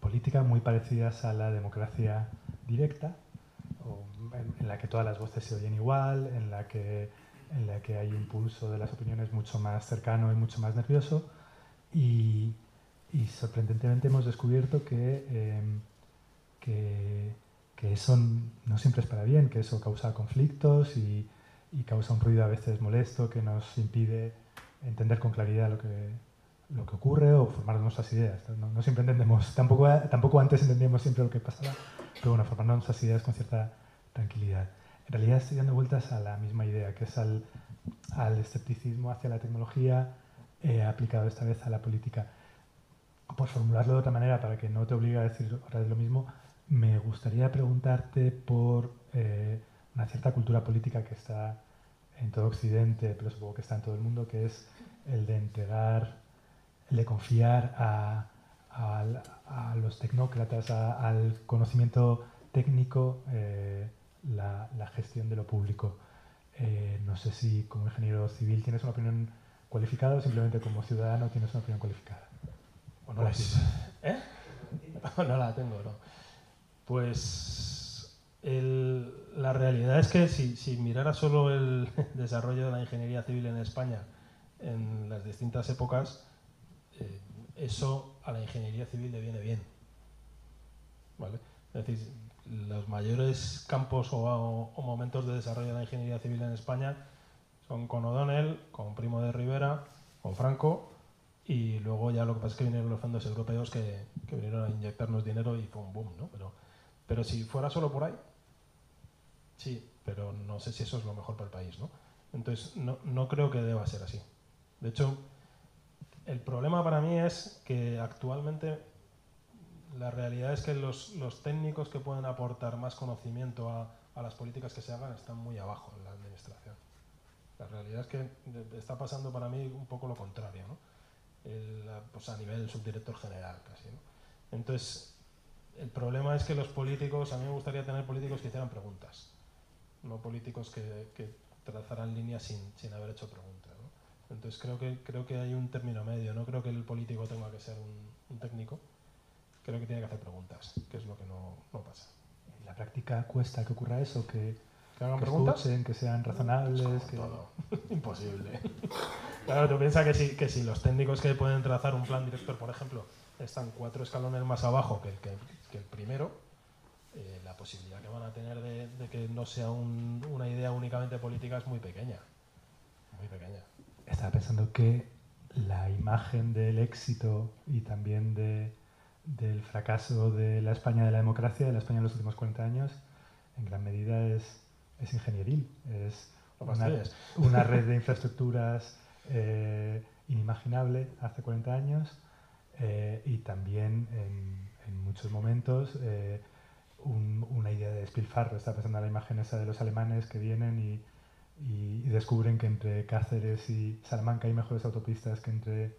política muy parecidas a la democracia directa, en, la que todas las voces se oyen igual, en la que, en la que hay un pulso de las opiniones mucho más cercano y mucho más nervioso. Y, sorprendentemente hemos descubierto em, que, que, eso no siempre es para bien, que eso causa conflictos y, causa un ruido a veces molesto que nos impide entender con claridad lo que, lo que ocurre o formar nuestras ideas. No, siempre entendemos, tampoco, tampoco antes entendíamos siempre lo que pasaba, pero bueno, formar nuestras ideas con cierta tranquilidad. En realidad estoy dando vueltas a la misma idea, que es al, escepticismo hacia la tecnología eh, aplicado esta vez a la política. Por formularlo de otra manera, para que no te obligue a decir otra vez lo mismo, me gustaría preguntarte por eh, una cierta cultura política que está en todo Occidente, pero supongo que está en todo el mundo, que es el de entregar, el de confiar a, a, los tecnócratas, al conocimiento técnico, eh, la, gestión de lo público. Eh, no sé si como ingeniero civil tienes una opinión cualificada o simplemente como ciudadano tienes una opinión cualificada. ¿O no la pues, ¿Eh? no la tengo, no. Pues la realidad es que si, si mirara solo el desarrollo de la ingeniería civil en España en las distintas épocas, eh, eso a la ingeniería civil le viene bien. ¿Vale? Es decir, los mayores campos o, momentos de desarrollo de la ingeniería civil en España son con O'Donnell, con Primo de Rivera, con Franco y luego ya lo que pasa es que vinieron los fondos europeos que, vinieron a inyectarnos dinero y fue un boom, ¿no? Pero, pero si fuera solo por ahí, sí, pero no sé si eso es lo mejor para el país, ¿no? Entonces no, no creo que deba ser así. De hecho, el problema para mí es que actualmente la realidad es que los, técnicos que pueden aportar más conocimiento a, las políticas que se hagan están muy abajo en la administración. La realidad es que está pasando para mí un poco lo contrario, ¿no? pues a nivel subdirector general casi. Entonces, el problema es que los políticos, a mí me gustaría tener políticos que hicieran preguntas, no políticos que, trazaran líneas sin, haber hecho preguntas. Entonces creo que, creo que hay un término medio, no creo que el político tenga que ser un técnico, creo que tiene que hacer preguntas, que es lo que no, no pasa. ¿En la práctica cuesta que ocurra eso? ¿Que, ¿Que hagan preguntas? Escuchen, que sean razonables? Que... Todo. Imposible. claro, tú piensas que si, que si los técnicos que pueden trazar un plan director, por ejemplo, están cuatro escalones más abajo que el, que, que el primero, eh, la posibilidad que van a tener de, de que no sea un, una idea únicamente política es muy pequeña. Muy pequeña. Estaba pensando que la imagen del éxito y también de del fracaso de la España de la democracia, de la España de los últimos 40 años, en gran medida es, es ingenieril. Es una, red de infraestructuras eh, inimaginable hace 40 años eh, y también en, muchos momentos eh, una idea de despilfarro. Está pensando en la imagen esa de los alemanes que vienen y, descubren que entre Cáceres y Salamanca hay mejores autopistas que entre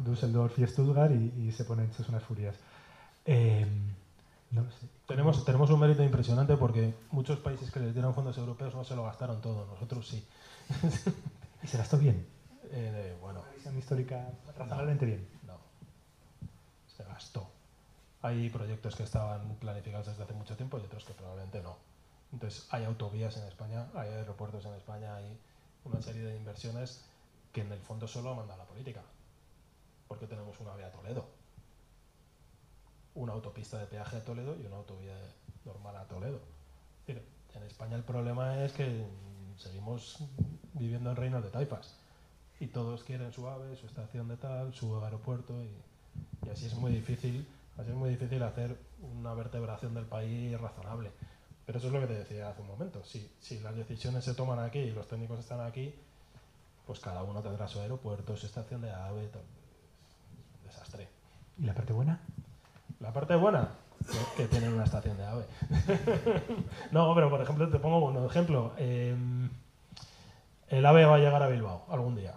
Düsseldorf y Stuttgart y, se ponen hechos unas furias. Eh, tenemos, tenemos un mérito impresionante porque muchos países que les dieron fondos europeos no se lo gastaron todo, nosotros sí. ¿Y se gastó bien? Eh, bueno. Una visión histórica razonablemente bien. No, se gastó. Hay proyectos que estaban planificados desde hace mucho tiempo y otros que probablemente no. Entonces, hay autovías en España, hay aeropuertos en España, hay una serie de inversiones que en el fondo solo manda la política porque tenemos una vía Toledo. una autopista de peaje a Toledo y una autovía normal a Toledo. en España el problema es que seguimos viviendo en reinos de taifas y todos quieren su AVE, su estación de tal, su aeropuerto y, así es muy difícil, así es muy difícil hacer una vertebración del país razonable. Pero eso es lo que te decía hace un momento. Si, si las decisiones se toman aquí y los técnicos están aquí, pues cada uno tendrá su aeropuerto, su estación de AVE, desastre. ¿Y la parte buena? La parte buena, que, tienen una estación de AVE. no, pero por ejemplo, te pongo un ejemplo. Em, el AVE va a llegar a Bilbao algún día.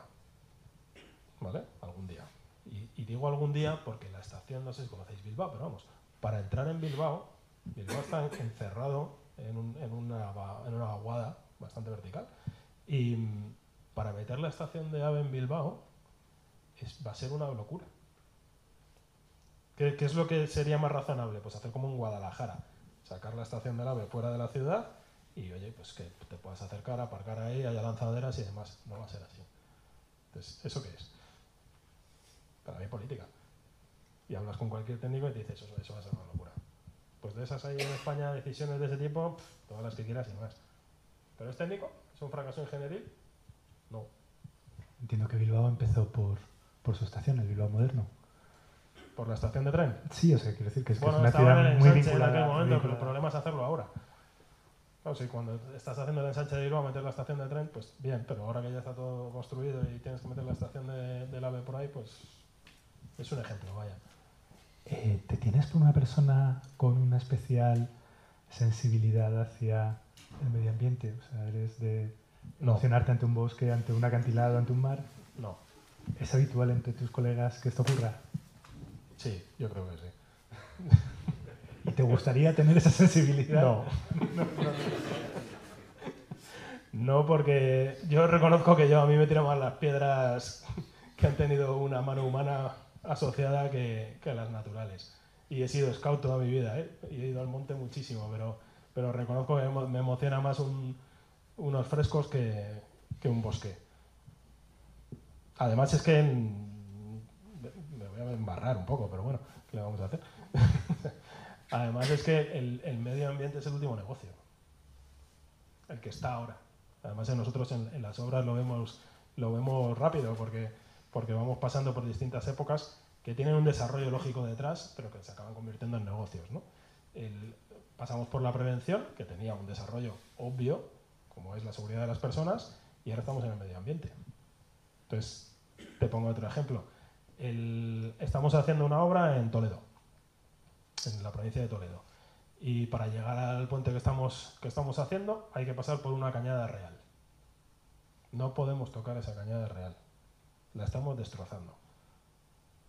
¿Vale? Algún día. Y, digo algún día porque la estación, no sé si conocéis Bilbao, pero vamos, para entrar en Bilbao, Bilbao está encerrado en, una, en una aguada bastante vertical. Y mm, para meter la estación de AVE en Bilbao va a ser una locura. ¿Qué, es lo que sería más razonable? Pues hacer como en Guadalajara, sacar la estación del AVE fuera de la ciudad y, oye, pues que te puedas acercar, aparcar ahí, haya lanzaderas y demás. No va a ser así. Entonces, ¿eso qué es? Para mí política. Y hablas con cualquier técnico y te dices, eso, va a ser una locura. Pues de esas hay en España decisiones de ese tipo, todas las que quieras y más. ¿Pero es técnico? ¿Es un fracaso ingenieril? No. Entiendo que Bilbao empezó por, por su estación, el Bilbao moderno por la estación de tren. Sí, o sea, quiero decir que es, una ciudad muy vinculada. en aquel momento, pero el problema es hacerlo ahora. Claro, si cuando estás haciendo el ensanche de Bilbao a meter la estación de tren, pues bien, pero ahora que ya está todo construido y tienes que meter la estación de, del AVE por ahí, pues es un ejemplo, vaya. Eh, ¿Te tienes por una persona con una especial sensibilidad hacia el medio ambiente? O sea, ¿eres de emocionarte ante un bosque, ante un acantilado, ante un mar? No. ¿Es habitual entre tus colegas que esto ocurra? Sí, yo creo que sí. ¿Y te gustaría tener esa sensibilidad? No. no, porque yo reconozco que yo a mí me tiran más las piedras que han tenido una mano humana asociada que, las naturales. Y he sido scout toda mi vida, ¿eh? y he ido al monte muchísimo, pero, pero reconozco que me emociona más unos frescos que, que un bosque. Además es que en, embarrar un poco, pero bueno, ¿qué le vamos a hacer? Además es que el, medio ambiente es el último negocio, el que está ahora. Además nosotros en, las obras lo vemos, lo vemos rápido porque, porque vamos pasando por distintas épocas que tienen un desarrollo lógico detrás, pero que se acaban convirtiendo en negocios. pasamos por la prevención, que tenía un desarrollo obvio, como es la seguridad de las personas, y ahora estamos en el medio ambiente. Entonces, te pongo otro ejemplo estamos haciendo una obra en Toledo, en la provincia de Toledo. Y para llegar al puente que estamos, que estamos haciendo hay que pasar por una cañada real. No podemos tocar esa cañada real. La estamos destrozando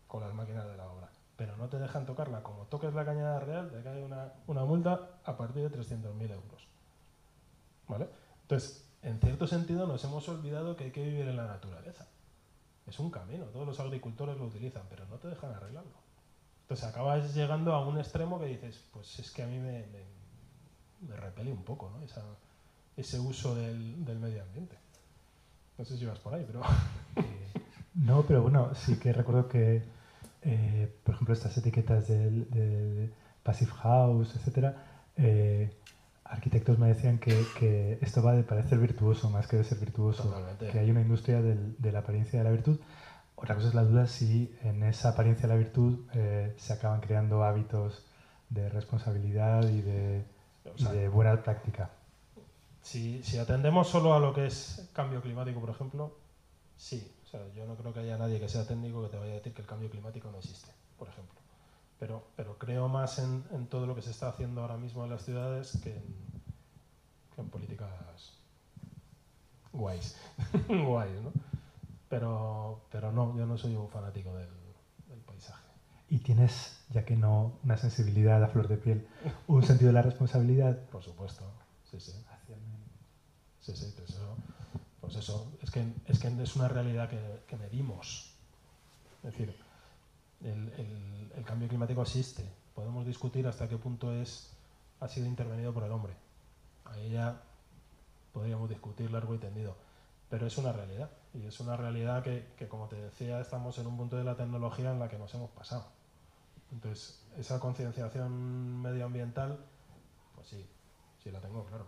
con las máquinas de la obra. Pero no te dejan tocarla. Como toques la cañada real, te cae una, multa a partir de 300.000 euros. Entonces, en cierto sentido nos hemos olvidado que hay que vivir en la naturaleza es un camino, todos los agricultores lo utilizan, pero no te dejan arreglarlo. Entonces acabas llegando a un extremo que dices, pues es que a mí me, me, repele un poco ¿no? ese uso del, medio ambiente. No sé si vas por ahí, pero... no, pero bueno, sí que recuerdo que, eh, por ejemplo, estas etiquetas del, Passive House, etcétera, eh, arquitectos me decían que, esto va de parecer virtuoso más que de ser virtuoso, que hay una industria de la apariencia de la virtud. Otra cosa es la duda si en esa apariencia de la virtud eh, se acaban creando hábitos de responsabilidad y de, buena práctica. Si, si, atendemos solo a lo que es cambio climático, por ejemplo, sí. O sea, yo no creo que haya nadie que sea técnico que te vaya a decir que el cambio climático no existe, por ejemplo pero, pero creo más en, en, todo lo que se está haciendo ahora mismo en las ciudades que en, que en políticas guays, guays ¿no? Pero, pero no, yo no soy un fanático del, del, paisaje. ¿Y tienes, ya que no, una sensibilidad a flor de piel, un sentido de la responsabilidad? Por supuesto, sí, sí. Sí, sí, pues eso, pues eso es, que, es que es una realidad que, que medimos. Es decir, el, cambio climático existe. Podemos discutir hasta qué punto es, ha sido intervenido por el hombre. Ahí ya podríamos discutir largo y tendido. Pero es una realidad. Y es una realidad que, como te decía, estamos en un punto de la tecnología en la que nos hemos pasado. Entonces, esa concienciación medioambiental, pues sí, sí la tengo, claro.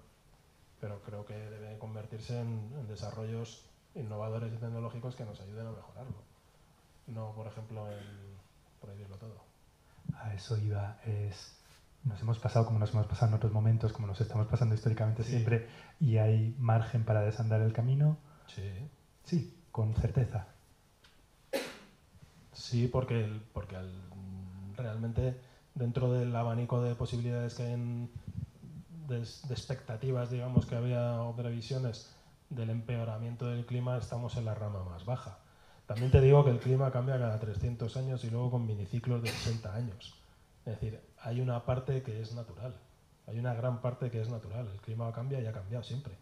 Pero creo que debe convertirse en, desarrollos innovadores y tecnológicos que nos ayuden a mejorarlo. No, por ejemplo, en prohibirlo todo. A eso iba. Es, nos hemos pasado como nos hemos pasado en otros momentos, como nos estamos pasando históricamente siempre, y hay margen para desandar el camino. Sí. Sí, con certeza. Sí, porque, porque realmente dentro del abanico de posibilidades que hay de, expectativas, digamos, que había o previsiones del empeoramiento del clima, estamos en la rama más baja. También te digo que el clima cambia cada 300 años y luego con miniciclos de 60 años. Es decir, hay una parte que es natural, hay una gran parte que es natural. El clima cambia y ha cambiado siempre.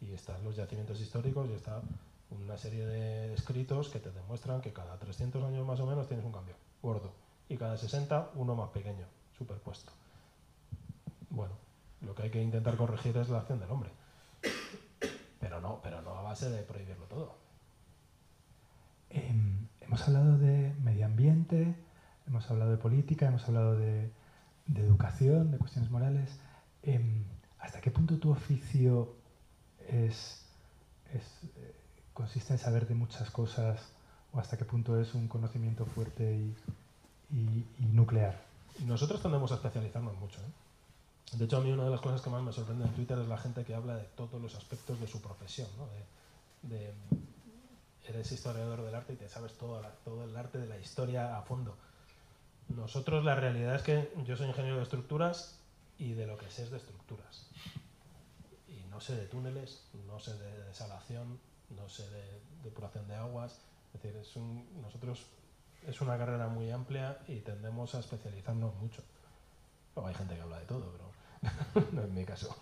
Y están los yacimientos históricos y está una serie de escritos que te demuestran que cada 300 años más o menos tienes un cambio gordo y cada 60 uno más pequeño, superpuesto. Bueno, lo que hay que intentar corregir es la acción del hombre. Pero no, pero no a base de prohibirlo todo. Em, hemos hablado de medio ambiente, hemos hablado de política, hemos hablado de, educación, de cuestiones morales. Em, ¿Hasta qué punto tu oficio es, es eh, consiste en saber de muchas cosas o hasta qué punto es un conocimiento fuerte y, nuclear. Nosotros tendemos a especializarnos mucho. ¿eh? De hecho, a mí una de las cosas que más me sorprende en Twitter es la gente que habla de todos los aspectos de su profesión. De, eres historiador del arte y te sabes todo, todo el arte de la historia a fondo. Nosotros la realidad es que yo soy ingeniero de estructuras y de lo que sé es de estructuras. Y no sé de túneles, no sé de desalación, no sé de depuración de aguas. Es decir, es un, nosotros es una carrera muy amplia y tendemos a especializarnos mucho. Luego hay gente que habla de todo, pero no es mi caso.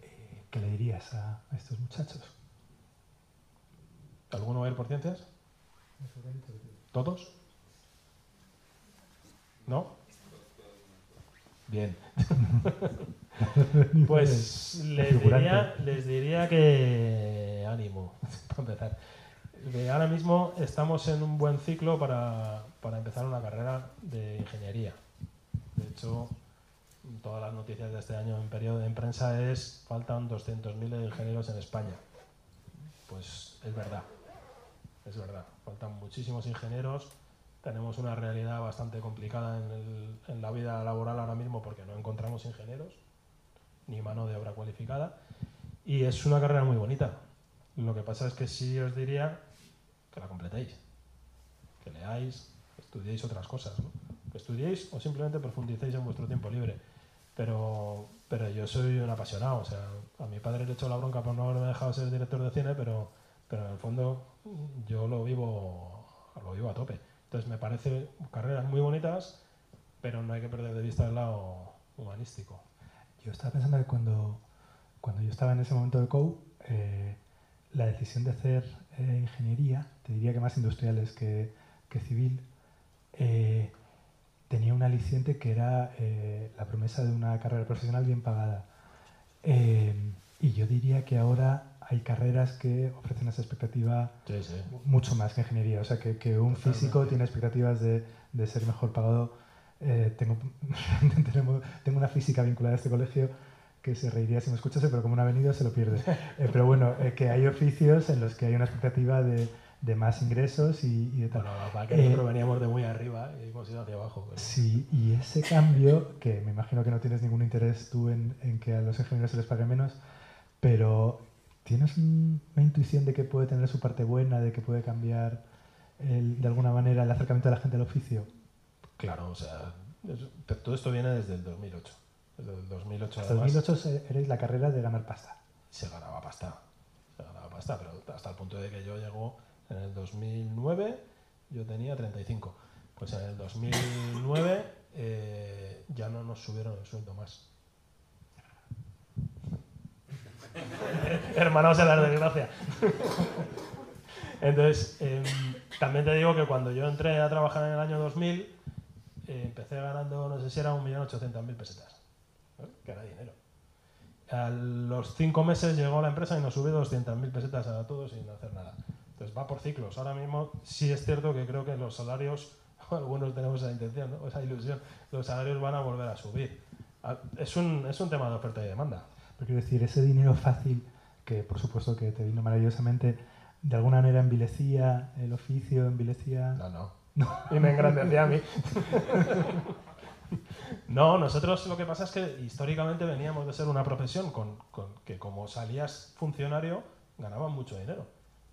Eh, ¿Qué le dirías a, estos muchachos? ¿Alguno va a ir por ciencias? ¿Todos? ¿No? Bien. pues les diría, les diría que ánimo, para empezar. Ahora mismo estamos en un buen ciclo para, para empezar una carrera de ingeniería. De hecho, todas las noticias de este año en periodo de prensa es faltan 200.000 ingenieros en España. Pues es verdad, es verdad. Faltan muchísimos ingenieros tenemos una realidad bastante complicada en, la vida laboral ahora mismo porque no encontramos ingenieros ni mano de obra cualificada y es una carrera muy bonita. Lo que pasa es que sí os diría que la completéis, que leáis, que estudiéis otras cosas, que estudiéis o simplemente profundicéis en vuestro tiempo libre. Pero, pero yo soy un apasionado, o sea, a mi padre le he hecho la bronca por no haberme dejado ser director de cine, pero, pero en el fondo yo lo vivo, lo vivo a tope. Entonces me parece carreras muy bonitas, pero no hay que perder de vista el lado humanístico. Yo estaba pensando que cuando, cuando yo estaba en ese momento de COU, eh, la decisión de hacer eh, ingeniería, te diría que más industriales que, que civil, eh, tenía un aliciente que era la promesa de una carrera profesional bien pagada. y yo diría que ahora hay carreras que ofrecen esa expectativa mucho más que ingeniería. O sea, que, que un físico tiene expectativas de, de ser mejor pagado. Eh, tengo, tengo una física vinculada a este colegio que se reiría si me escuchase, pero como no ha venido se lo pierde. Eh, pero bueno, eh, que hay oficios en los que hay una expectativa de, de más ingresos y, y de tal. Bueno, que nosotros veníamos de muy arriba y hemos ido hacia abajo. Sí, y ese cambio, que me imagino que no tienes ningún interés tú en, en que a los ingenieros se les pague menos, pero ¿Tienes una intuición de que puede tener su parte buena, de que puede cambiar de alguna manera el acercamiento de la gente al oficio? Claro, o sea, todo esto viene desde el 2008. Desde el 2008, hasta el 2008 erais la carrera de ganar pasta. Se ganaba pasta, se ganaba pasta, pero hasta el punto de que yo llegó en el 2009, yo tenía 35. Pues en el 2009 eh, ya no nos subieron el sueldo más. Hermanos en la desgracia. Entonces, em, también te digo que cuando yo entré a trabajar en el año 2000, eh, empecé ganando, no sé si era 1.800.000 pesetas, que era dinero. A los cinco meses llegó la empresa y nos subió 200.000 pesetas a todos sin hacer nada. Entonces va por ciclos. Ahora mismo sí es cierto que creo que los salarios, algunos tenemos esa intención, esa ilusión, los salarios van a volver a subir. Es un, es un tema de oferta y demanda. Pero quiero decir, ese dinero fácil, que por supuesto que te vino maravillosamente, de alguna manera envilecía el oficio, envilecía... No, no. y me engrandecía a mí. no, nosotros lo que pasa es que históricamente veníamos de ser una profesión con, que como salías funcionario ganaban mucho dinero.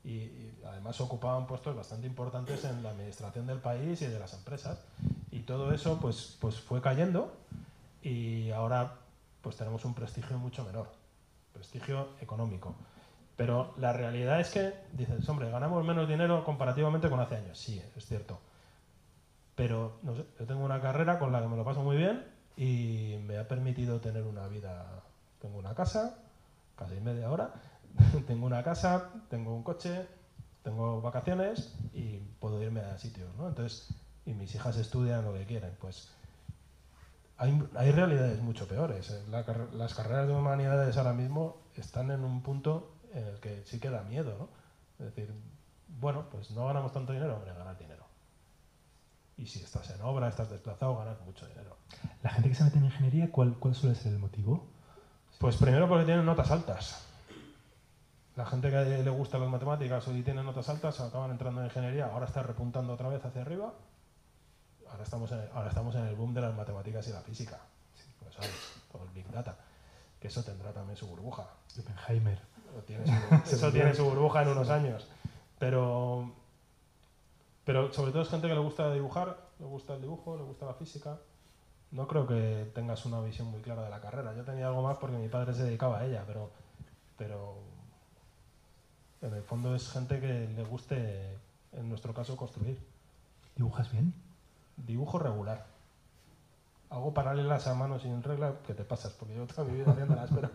Y, además ocupaban puestos bastante importantes en la administración del país y de las empresas. Y todo eso pues, pues fue cayendo y ahora pues tenemos un prestigio mucho menor, prestigio económico. Pero la realidad es que dices, hombre, ganamos menos dinero comparativamente con hace años. Sí, es cierto. Pero no sé, yo tengo una carrera con la que me lo paso muy bien y me ha permitido tener una vida. Tengo una casa, casi media hora, tengo una casa, tengo un coche, tengo vacaciones y puedo irme a sitios, ¿no? Entonces, y mis hijas estudian lo que quieren. Pues hay, hay realidades mucho peores. ¿eh? las carreras de humanidades ahora mismo están en un punto en el que sí que da miedo, ¿no? Es decir, bueno, pues no ganamos tanto dinero, hombre, ganar dinero. Y si estás en obra, estás desplazado, ganas mucho dinero. La gente que se mete en ingeniería, ¿cuál, cuál suele ser el motivo? Pues primero porque tienen notas altas. La gente que le gusta las matemáticas y tiene notas altas acaban entrando en ingeniería, ahora está repuntando otra vez hacia arriba. Ahora estamos en el, ahora estamos en el boom de las matemáticas y la física. pues sabes, todo el Big Data. Que eso tendrá también su burbuja. Oppenheimer. eso tiene su burbuja en unos años. Pero pero sobre todo es gente que le gusta dibujar, le gusta el dibujo, le gusta la física. No creo que tengas una visión muy clara de la carrera. Yo tenía algo más porque mi padre se dedicaba a ella, pero, pero en el fondo es gente que le guste, en nuestro caso, construir. ¿Dibujas bien? Dibujo regular. Hago paralelas a mano sin regla, que te pasas, porque yo toda mi vida haciéndolas, pero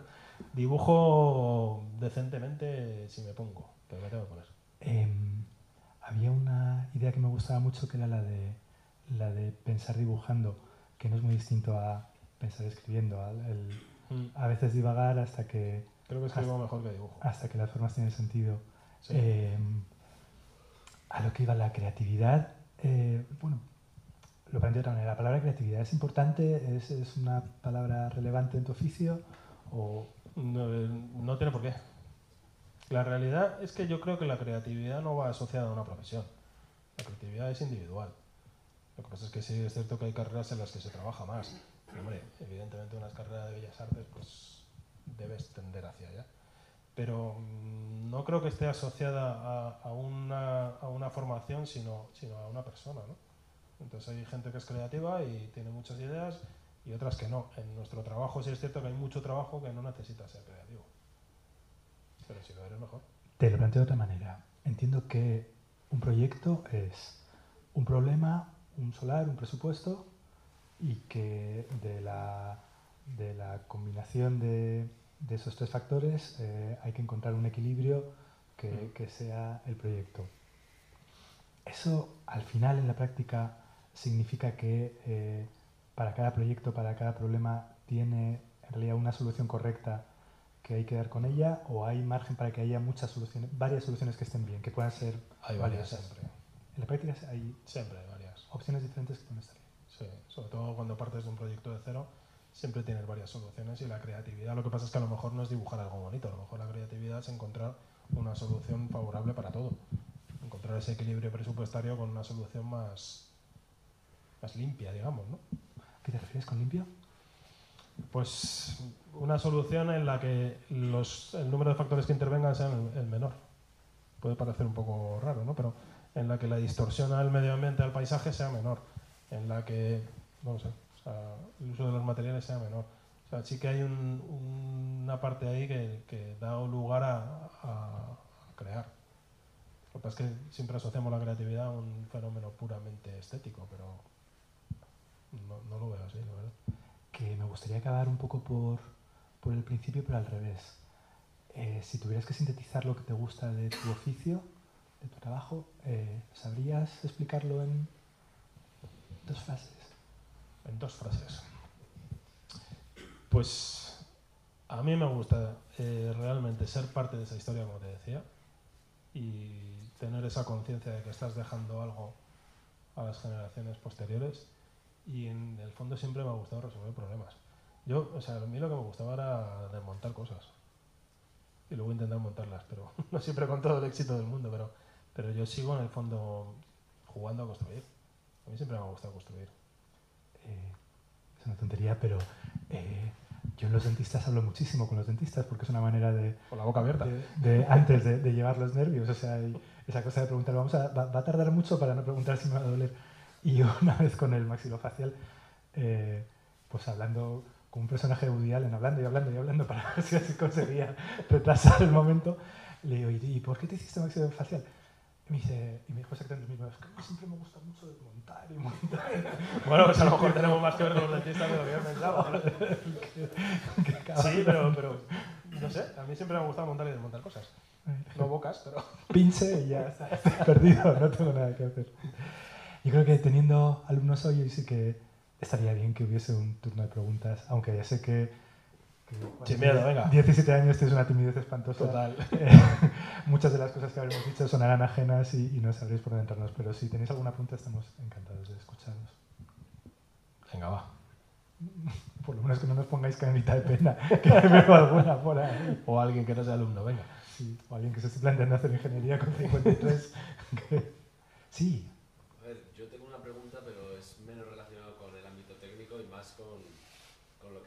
dibujo decentemente si me pongo, que me tengo que poner. Em, había una idea que me gustaba mucho que era la de, la de pensar dibujando, que no es muy distinto a pensar escribiendo. Mm. A veces divagar hasta que... Creo que escribo mejor que dibujo. Hasta que las formas tienen sentido. Eh, a lo que iba la creatividad, eh, bueno, lo planteo manera. ¿La palabra creatividad es importante? ¿Es, es una palabra relevante en tu oficio? O... No, eh, no tiene por qué. La realidad es que yo creo que la creatividad no va asociada a una profesión. La creatividad es individual. Lo que pasa es que sí es cierto que hay carreras en las que se trabaja más. hombre, evidentemente unas carreras de bellas artes pues debes tender hacia allá. Pero mm, no creo que esté asociada a, una, formación, sino, sino a una persona. ¿no? Entonces hay gente que es creativa y tiene muchas ideas y otras que no. En nuestro trabajo sí es cierto que hay mucho trabajo que no necesita ser creativo. Pero si lo eres mejor. Te lo planteo de otra manera. Entiendo que un proyecto es un problema, un solar, un presupuesto y que de la, de la combinación de, de, esos tres factores eh, hay que encontrar un equilibrio que, mm. que, sea el proyecto. Eso al final en la práctica significa que eh, para cada proyecto, para cada problema tiene en realidad una solución correcta que hay que dar con ella o hay margen para que haya muchas soluciones, varias soluciones que estén bien, que puedan ser hay varias siempre. En la práctica hay siempre hay varias opciones diferentes que pueden estar bien. Sí, sobre todo cuando partes de un proyecto de cero, siempre tienes varias soluciones y la creatividad, lo que pasa es que a lo mejor no es dibujar algo bonito, a lo mejor la creatividad es encontrar una solución favorable para todo, encontrar ese equilibrio presupuestario con una solución más, más limpia, digamos, ¿no? ¿Qué te refieres con limpio? Pues una solución en la que los, el número de factores que intervengan sean el, menor. Puede parecer un poco raro, ¿no? Pero en la que la distorsión al medio ambiente, al paisaje, sea menor. En la que, no sé, el uso de los materiales sea menor. O sea, sí que hay una parte ahí que, da lugar a, crear. Lo que pasa es que siempre asociamos la creatividad a un fenómeno puramente estético, pero no, lo veo así, la verdad que me gustaría acabar un poco por, por el principio, pero al revés. Eh, si tuvieras que sintetizar lo que te gusta de tu oficio, de tu trabajo, eh, ¿sabrías explicarlo en dos frases? En dos frases. Pues a mí me gusta eh, realmente ser parte de esa historia, como te decía. y tener esa conciencia de que estás dejando algo a las generaciones posteriores y en el fondo siempre me ha gustado resolver problemas. Yo, o sea, a mí lo que me gustaba era desmontar cosas y luego intentar montarlas, pero no siempre con todo el éxito del mundo, pero, pero yo sigo en el fondo jugando a construir. A mí siempre me ha gustado construir. Eh, es una tontería, pero eh, yo en los dentistas hablo muchísimo con los dentistas porque es una manera de... Con la boca abierta. De, antes de, llevar los nervios, o sea, esa cosa de preguntar, vamos a, va, a tardar mucho para no preguntar si me va a doler. Y una vez con el maxilofacial, eh, pues hablando con un personaje de Woody Allen, hablando y hablando y hablando para ver si así conseguía retrasar el momento, le digo, ¿y por qué te hiciste maxilofacial? Y me, dice, y me dijo exactamente lo mismo, es que a mí siempre me gusta mucho desmontar y montar. bueno, pues a lo mejor tenemos más que ver con los dentistas de lo que yo pensaba. sí, pero, pero, no sé, a mí siempre me ha gustado montar y desmontar cosas. No bocas, pero... Pinche y ya está, perdido, no tengo nada que hacer. Yo creo que teniendo alumnos hoy, sí que estaría bien que hubiese un turno de preguntas, aunque ya sé que sin miedo, venga. 17 años es una timidez espantosa. Total. muchas de las cosas que habremos dicho sonarán ajenas y, no sabréis por dónde entrarnos, pero si tenéis alguna pregunta estamos encantados de escucharos. Venga, va. Por lo menos que no nos pongáis canita de pena, que veo alguna por ahí. O alguien que no sea alumno, venga. Sí, o alguien que se esté planteando hacer ingeniería con 53. Sí,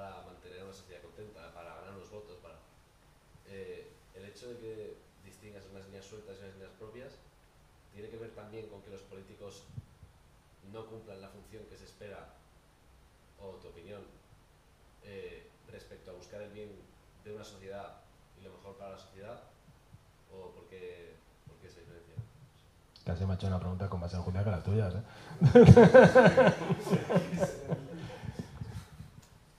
para mantener una sociedad contenta, para ganar los votos, para... Eh, el hecho de que distingas unas líneas sueltas y unas líneas propias tiene que ver también con que los políticos no cumplan la función que se espera, o tu opinión, eh, respecto a buscar el bien de una sociedad y lo mejor para la sociedad, o por qué, por qué esa diferencia. Casi me ha hecho una pregunta con más enjundia que las tuyas, ¿eh?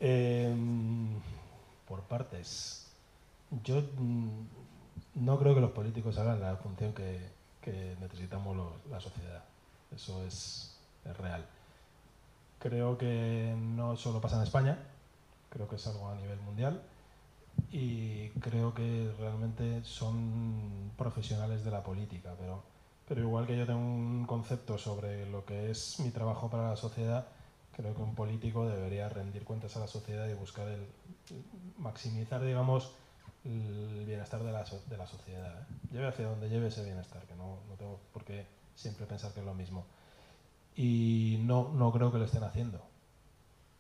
Em, por partes. Yo mm, no creo que los políticos hagan la función que, necesitamos la sociedad. Eso es, real. Creo que no solo pasa en España, creo que es algo a nivel mundial y creo que realmente son profesionales de la política, pero, pero igual que yo tengo un concepto sobre lo que es mi trabajo para la sociedad, creo que un político debería rendir cuentas a la sociedad y buscar el maximizar, digamos, el bienestar de la, de la sociedad. ¿eh? Lleve hacia donde lleve ese bienestar, que no, no, tengo por qué siempre pensar que es lo mismo. Y no, no creo que lo estén haciendo.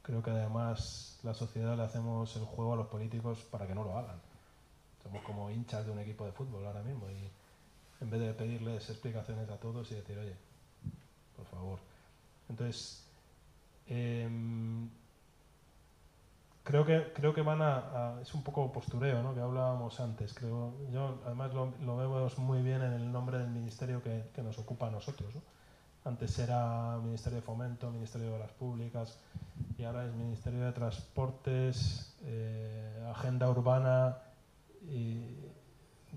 Creo que además la sociedad le hacemos el juego a los políticos para que no lo hagan. Somos como hinchas de un equipo de fútbol ahora mismo y en vez de pedirles explicaciones a todos y decir, oye, por favor. Entonces, Em, creo, que, creo que van a, Es un poco postureo, ¿no? Que hablábamos antes. Creo, yo además lo, lo vemos muy bien en el nombre del ministerio que, que nos ocupa a nosotros. Antes era Ministerio de Fomento, Ministerio de Obras Públicas y ahora es Ministerio de Transportes, eh, Agenda Urbana y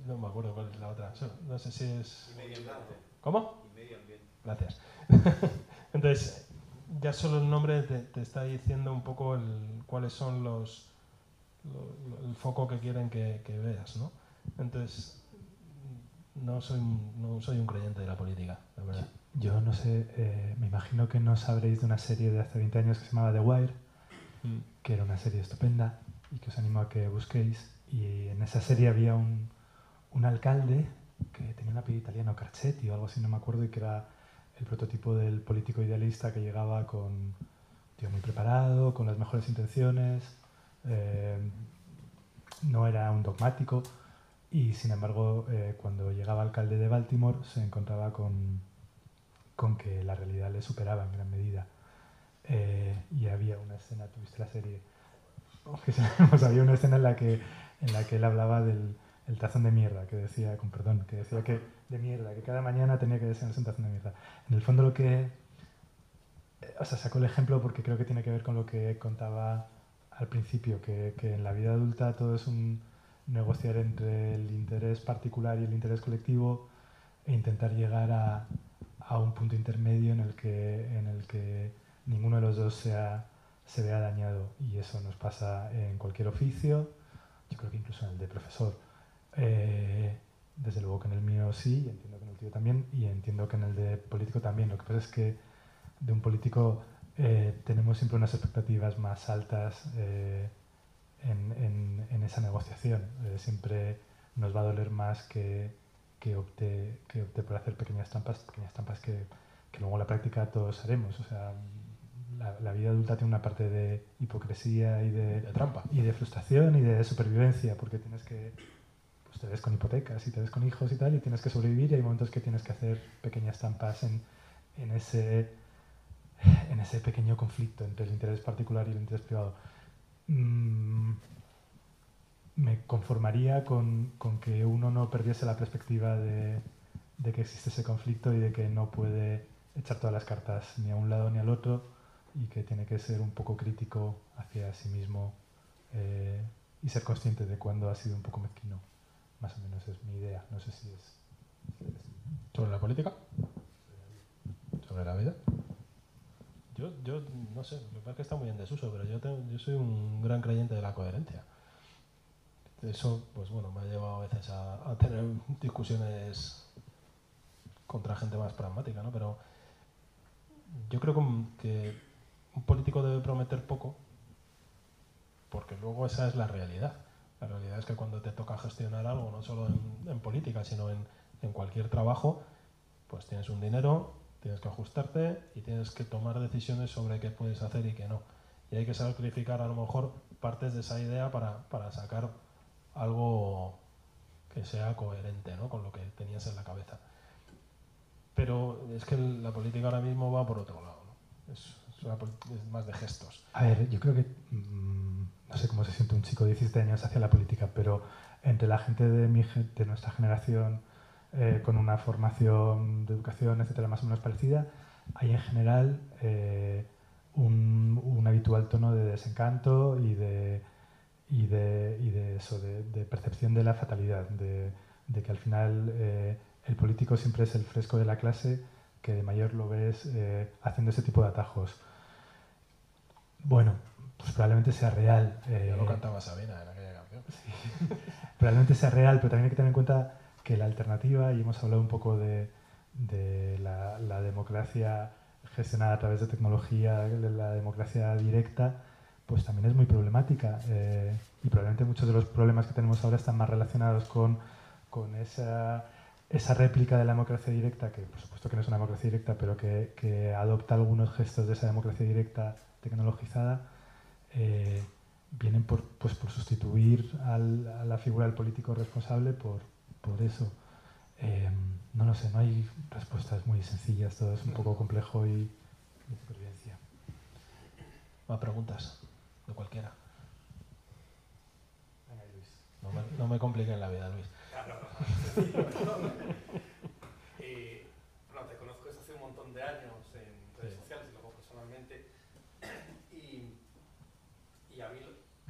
no me acuerdo cuál es la otra. No sé si es... Y medio ambiente. ¿Cómo? Y medio ambiente. Gracias. Entonces, ya solo el nombre te, está diciendo un poco cuáles son los, el foco que quieren que, veas, ¿no? Entonces, no soy, no soy un creyente de la política, la verdad. Yo no sé, eh, me imagino que no sabréis de una serie de hace 20 años que se llamaba The Wire, mm. que era una serie estupenda y que os animo a que busquéis. Y en esa serie había un, un alcalde que tenía un apellido italiano, Carcetti o algo así, no me acuerdo, y que era el prototipo del político idealista que llegaba con tío muy preparado, con las mejores intenciones, eh, no era un dogmático y sin embargo eh, cuando llegaba alcalde de Baltimore se encontraba con, con que la realidad le superaba en gran medida. Eh, y había una escena, tuviste la serie, había una escena en la que, en la que él hablaba del, el tazón de mierda que decía, con perdón, que decía que de mierda, que cada mañana tenía que desayunarse un tazón de mierda. En el fondo lo que, eh, o sea, saco el ejemplo porque creo que tiene que ver con lo que contaba al principio, que, que en la vida adulta todo es un negociar entre el interés particular y el interés colectivo e intentar llegar a, a un punto intermedio en el que, en el que ninguno de los dos sea, se vea dañado. Y eso nos pasa en cualquier oficio, yo creo que incluso en el de profesor. Eh, desde luego que en el mío sí, y entiendo que en el tuyo también, y entiendo que en el de político también. Lo que pasa es que de un político eh, tenemos siempre unas expectativas más altas eh, en, en, en, esa negociación. siempre nos va a doler más que, que, opte, que opte por hacer pequeñas trampas, pequeñas trampas que, que luego en la práctica todos haremos. O sea, la, la, vida adulta tiene una parte de hipocresía y de, de, trampa. Y de frustración y de supervivencia, porque tienes que te ves con hipotecas y te ves con hijos y tal, y tienes que sobrevivir y hay momentos que tienes que hacer pequeñas trampas en, ese, pequeño conflicto entre el interés particular y el interés privado. Mm, me conformaría con, que uno no perdiese la perspectiva de, que existe ese conflicto y de que no puede echar todas las cartas ni a un lado ni al otro y que tiene que ser un poco crítico hacia sí mismo eh, y ser consciente de cuándo ha sido un poco mezquino. Más o menos es mi idea. No sé si es. ¿Sobre la política? ¿Sobre la vida? Yo, yo no sé, me parece que está muy en desuso, pero yo, yo soy un gran creyente de la coherencia. Eso, pues bueno, me ha llevado a veces a, a tener discusiones contra gente más pragmática, ¿no? Pero yo creo que un político debe prometer poco, porque luego esa es la realidad. La realidad es que cuando te toca gestionar algo, no solo en, en política, sino en, en, cualquier trabajo, pues tienes un dinero, tienes que ajustarte y tienes que tomar decisiones sobre qué puedes hacer y qué no. Y hay que saber clarificar a lo mejor partes de esa idea para, para sacar algo que sea coherente ¿no? con lo que tenías en la cabeza. Pero es que la política ahora mismo va por otro lado. ¿no? Es, es, una, es, más de gestos. A ver, yo creo que mmm, no sé cómo se siente un chico de 17 años hacia la política, pero entre la gente de, mi, de nuestra generación eh, con una formación de educación, etcétera, más o menos parecida, hay en general eh, un, un, habitual tono de desencanto y de, y de, y de eso, de, de, percepción de la fatalidad, de, de que al final eh, el político siempre es el fresco de la clase que de mayor lo ves eh, haciendo ese tipo de atajos. Bueno, pues probablemente sea real. Eh, Yo lo cantaba Sabina en aquella canción. Sí. probablemente sea real, pero también hay que tener en cuenta que la alternativa, y hemos hablado un poco de, de la, la, democracia gestionada a través de tecnología, de la democracia directa, pues también es muy problemática. Eh, y probablemente muchos de los problemas que tenemos ahora están más relacionados con, con esa, esa réplica de la democracia directa, que por supuesto que no es una democracia directa, pero que, que adopta algunos gestos de esa democracia directa tecnologizada, eh, vienen por, pues, por sustituir al, a la figura del político responsable por, por eso. Eh, no lo sé, no hay respuestas muy sencillas, todo es un poco complejo y de supervivencia. Más preguntas, de cualquiera. Venga, Luis. No me, no me compliquen la vida, Luis. Claro. eh, bueno, te conozco desde hace un montón de años en redes sí. sociales y luego personalmente. Y, y a mí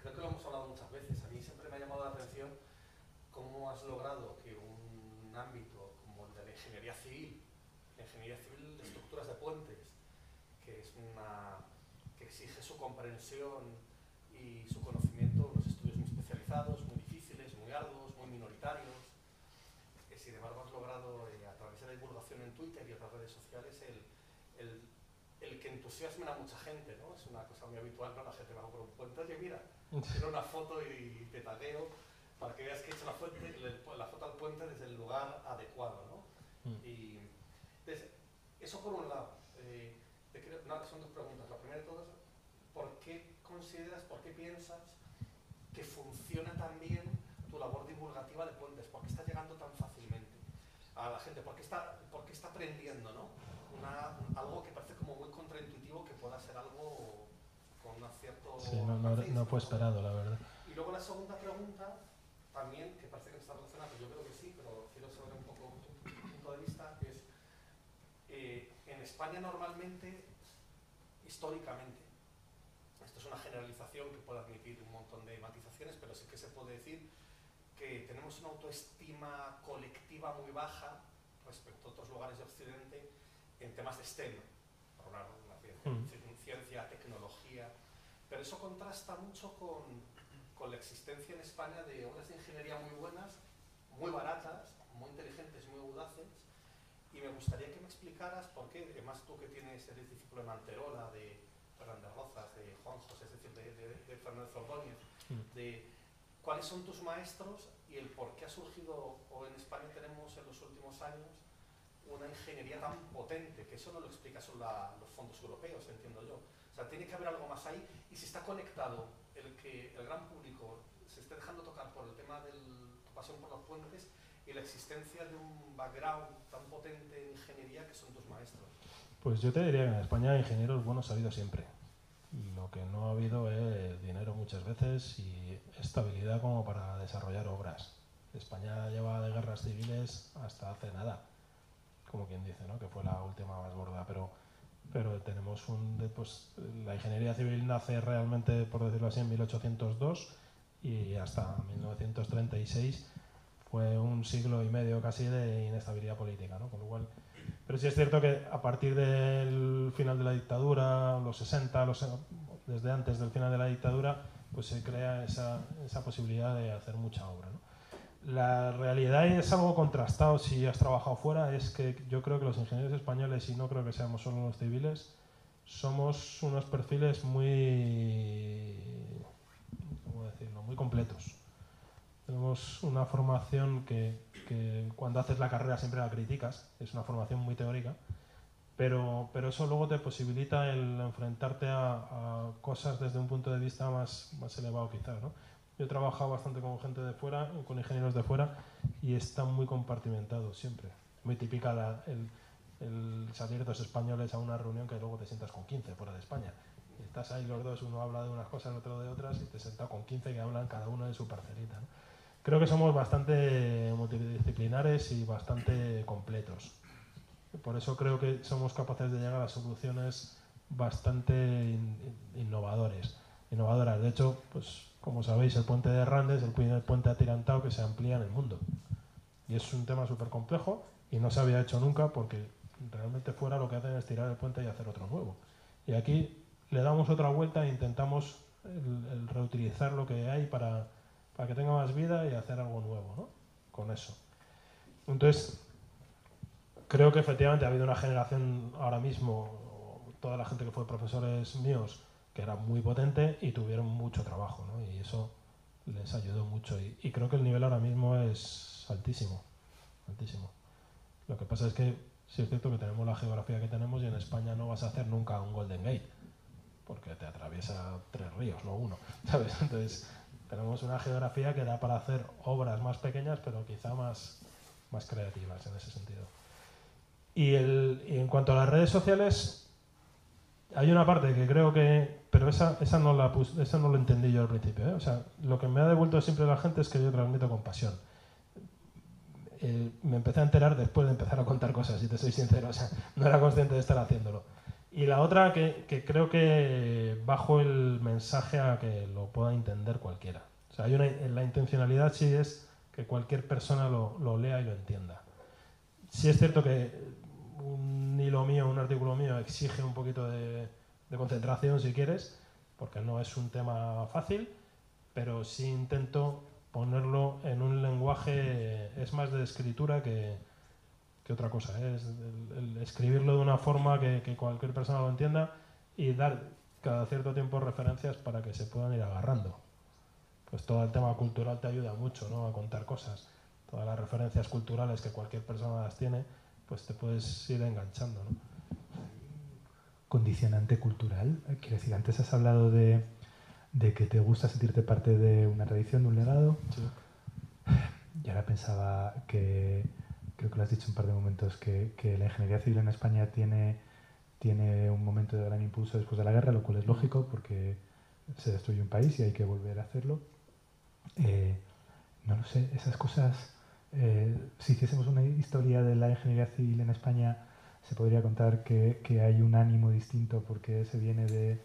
creo que lo hemos hablado muchas veces. A mí siempre me ha llamado la atención cómo has logrado que un ámbito como el de la ingeniería civil, la ingeniería civil de estructuras de puentes, que es una que exige su comprensión y su conocimiento, unos estudios muy especializados, muy difíciles, muy arduos, muy minoritarios, que sin embargo has logrado eh, a través de la divulgación en Twitter y otras redes sociales el, el, el que entusiasmen a mucha gente, ¿no? Es una cosa muy habitual, ¿no? La gente va por un puente, oye mira, quiero una foto y te tagueo para que veas que he hecho la, fuente, la foto al puente desde el lugar adecuado, ¿no? Mm. Y entonces, eso por un lado. Eh, creo, no, son dos preguntas. La primera de todas, ¿por qué consideras, por qué piensas que funciona tan bien tu labor divulgativa de puentes? ¿Por qué está llegando tan fácilmente a la gente? ¿Por qué está, por qué está aprendiendo, ¿no? Una, algo que parece como muy contraintuitivo que pueda ser algo con un cierto... Sí, no, no, no fue esperado, la verdad. Y luego la segunda pregunta también, que parece que no está relacionado, yo creo que sí, pero quiero saber un poco tu punto de vista, es eh, en España normalmente, históricamente, una generalización que puede admitir un montón de matizaciones, pero sí que se puede decir que tenemos una autoestima colectiva muy baja respecto a otros lugares de Occidente en temas de STEM, por hablar de la ciencia, Mm. ciencia, tecnología, pero eso contrasta mucho con, con la existencia en España de obras de ingeniería muy buenas, muy baratas, muy inteligentes, muy audaces, y me gustaría que me explicaras por qué, además tú que tienes, eres discípulo de Manterola, de Fernández Rozas, de Juan José, es decir, de, de, de Fernández Ordóñez, Mm. de cuáles son tus maestros y el por qué ha surgido, o en España tenemos en los últimos años, una ingeniería tan potente, que eso no lo explica solo la- los fondos europeos, entiendo yo. O sea, tiene que haber algo más ahí, y si está conectado el que el gran público se esté dejando tocar por el tema de tu pasión por los puentes y la existencia de un background tan potente en ingeniería que son tus maestros. Pues yo te diría que en España ingenieros buenos ha habido siempre. Lo que no ha habido es dinero muchas veces y estabilidad como para desarrollar obras. España lleva de guerras civiles hasta hace nada, como quien dice, ¿no? que fue la última más gorda, pero, pero tenemos un... Pues, la ingeniería civil nace realmente, por decirlo así, en 1802 y hasta 1936 fue un siglo y medio casi de inestabilidad política, ¿no? Con lo cual, pero sí es cierto que a partir del final de la dictadura, los 60, los, desde antes del final de la dictadura, pues se crea esa, esa posibilidad de hacer mucha obra. ¿no? La realidad es algo contrastado si has trabajado fuera, es que yo creo que los ingenieros españoles, y no creo que seamos solo los civiles, somos unos perfiles muy, ¿cómo decirlo?, muy completos. Tenemos una formación que, que cuando haces la carrera siempre la criticas, es una formación muy teórica, pero, pero eso luego te posibilita el enfrentarte a, a cosas desde un punto de vista más, más elevado quizás. ¿no? Yo he trabajado bastante con gente de fuera, con ingenieros de fuera, y están muy compartimentados siempre. Muy típica la- el, el salir dos españoles a una reunión que luego te sientas con 15 fuera de España. Y estás ahí los dos, uno habla de unas cosas, el otro de otras, y te sientas con 15 que hablan cada uno de su parcelita. ¿no? Creo que somos bastante multidisciplinares y bastante completos. Por eso creo que somos capaces de llegar a soluciones bastante in- in- innovadores, innovadoras. De hecho, pues como sabéis, el puente de Randes, el primer puente atirantado que se amplía en el mundo. Y es un tema súper complejo y no se había hecho nunca porque realmente fuera lo que hacen es tirar el puente y hacer otro nuevo. Y aquí le damos otra vuelta e intentamos el, el reutilizar lo que hay para, para que tenga más vida y hacer algo nuevo, ¿no? Con eso. Entonces, creo que efectivamente ha habido una generación ahora mismo, toda la gente que fue profesores míos, que era muy potente y tuvieron mucho trabajo, ¿no? Y eso les ayudó mucho. Y, creo que el nivel ahora mismo es altísimo, altísimo. Lo que pasa es que sí es cierto que tenemos la geografía que tenemos y en España no vas a hacer nunca un Golden Gate, porque te atraviesa tres ríos, no uno, ¿sabes? Entonces, tenemos una geografía que da para hacer obras más pequeñas, pero quizá más, más creativas en ese sentido. Y, el, y en cuanto a las redes sociales, hay una parte que creo que, pero esa, esa, no, la esa no lo entendí yo al principio. ¿eh? O sea, lo que me ha devuelto siempre la gente es que yo transmito con pasión. Eh, me empecé a enterar después de empezar a contar cosas, si te soy sincero. O sea, no era consciente de estar haciéndolo. Y la otra que, que creo que bajo el mensaje a que lo pueda entender cualquiera. O sea, hay una, la intencionalidad sí es que cualquier persona lo, lo lea y lo entienda. Sí es cierto que un hilo mío, un artículo mío exige un poquito de, de concentración si quieres, porque no es un tema fácil, pero sí intento ponerlo en un lenguaje, es más de escritura que, que otra cosa, ¿eh? es el, el escribirlo de una forma que, que cualquier persona lo entienda y dar cada cierto tiempo referencias para que se puedan ir agarrando. Pues todo el tema cultural te ayuda mucho ¿no? a contar cosas. Todas las referencias culturales que cualquier persona las tiene, pues te puedes ir enganchando. ¿no? Condicionante cultural. Eh, Quiero decir, antes has hablado de, de que te gusta sentirte parte de una tradición, de un legado. Sí. Y ahora pensaba que, creo que lo has dicho un par de momentos, que, que la ingeniería civil en España tiene, tiene un momento de gran impulso después de la guerra, lo cual es lógico porque se destruye un país y hay que volver a hacerlo. Eh, no, no sé, esas cosas, eh, si hiciésemos una historia de la ingeniería civil en España, se podría contar que, que hay un ánimo distinto porque se viene de,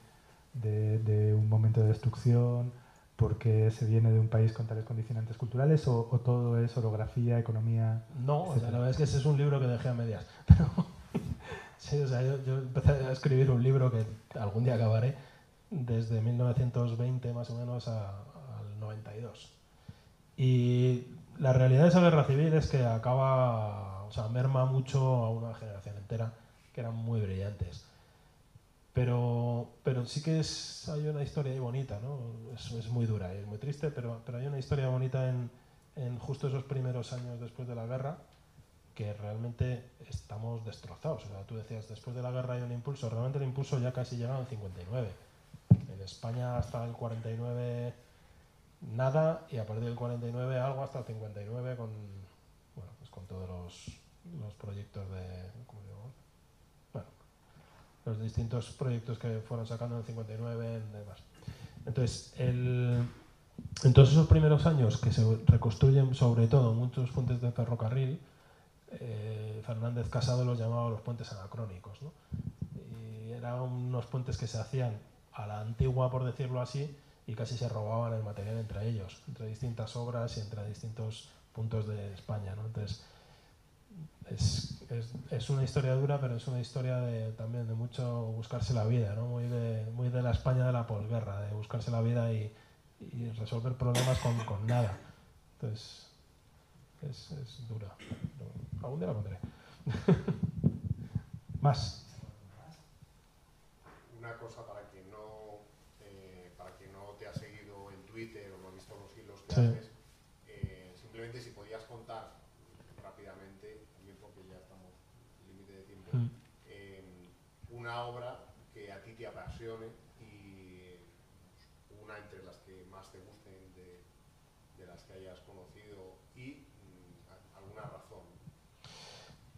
de, de, un momento de destrucción, porque se viene de un país con tales condicionantes culturales, o, o todo es orografía, economía. No, o sea, la verdad es que ese es un libro que dejé a medias. Pero, sí, o sea, yo, yo empecé a escribir un libro que algún día acabaré desde 1920 más o menos a, al 92. Y la realidad de esa guerra civil es que acaba, o sea, merma mucho a una generación entera que eran muy brillantes. Pero, pero sí que hay una historia ahí bonita, ¿no? Es, muy dura y es muy triste, pero, pero hay una historia bonita en, en justo esos primeros años después de la guerra que realmente estamos destrozados. O sea, tú decías, después de la guerra hay un impulso, realmente el impulso ya casi llega al 59. En España hasta el 49 nada y a partir del 49 algo hasta el 59 con, bueno, pues con todos los, los proyectos de... los distintos proyectos que fueron sacando en el 59 y demás. Entonces, el, en todos esos primeros años que se reconstruyen sobre todo muchos puentes de ferrocarril, eh, Fernández Casado los llamaba los puentes anacrónicos. ¿no? Y eran unos puentes que se hacían a la antigua, por decirlo así, y casi se robaban el material entre ellos, entre distintas obras y entre distintos puntos de España. ¿no? Entonces, es, es, es, una historia dura, pero es una historia de, también de mucho buscarse la vida, ¿no? muy, de, muy de la España de la posguerra, de buscarse la vida y, y resolver problemas con, con nada. Entonces, es, es dura. Pero algún día la pondré. Más. Una cosa para quien no eh, para quien no te ha seguido en Twitter o no ha visto los hilos que Sí. haces, eh, simplemente si podías contar rápidamente, también porque ya estamos límite de tiempo, Mm. eh, una obra que a ti te apasione y una entre las que más te gusten de, de las que hayas conocido y mm, alguna razón.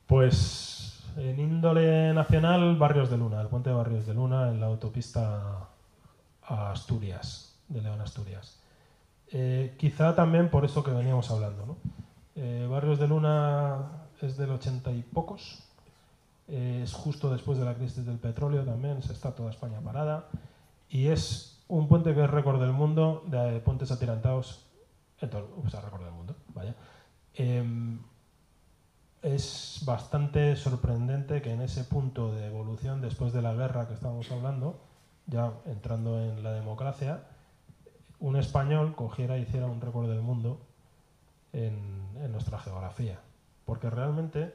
Pues en índole nacional, Barrios de Luna, el puente de Barrios de Luna en la autopista a Asturias, de León Asturias. Eh, quizá también por eso que veníamos hablando. ¿no? Eh, Barrios de Luna es del ochenta y pocos, eh, es justo después de la crisis del petróleo también, se está toda España parada, y es un puente que es récord del mundo de puentes atirantados, en récord del mundo, vaya. Em, es bastante sorprendente que en ese punto de evolución después de la guerra que estábamos hablando, ya entrando en la democracia, un español cogiera y hiciera un récord del mundo en, en nuestra geografía. Porque realmente,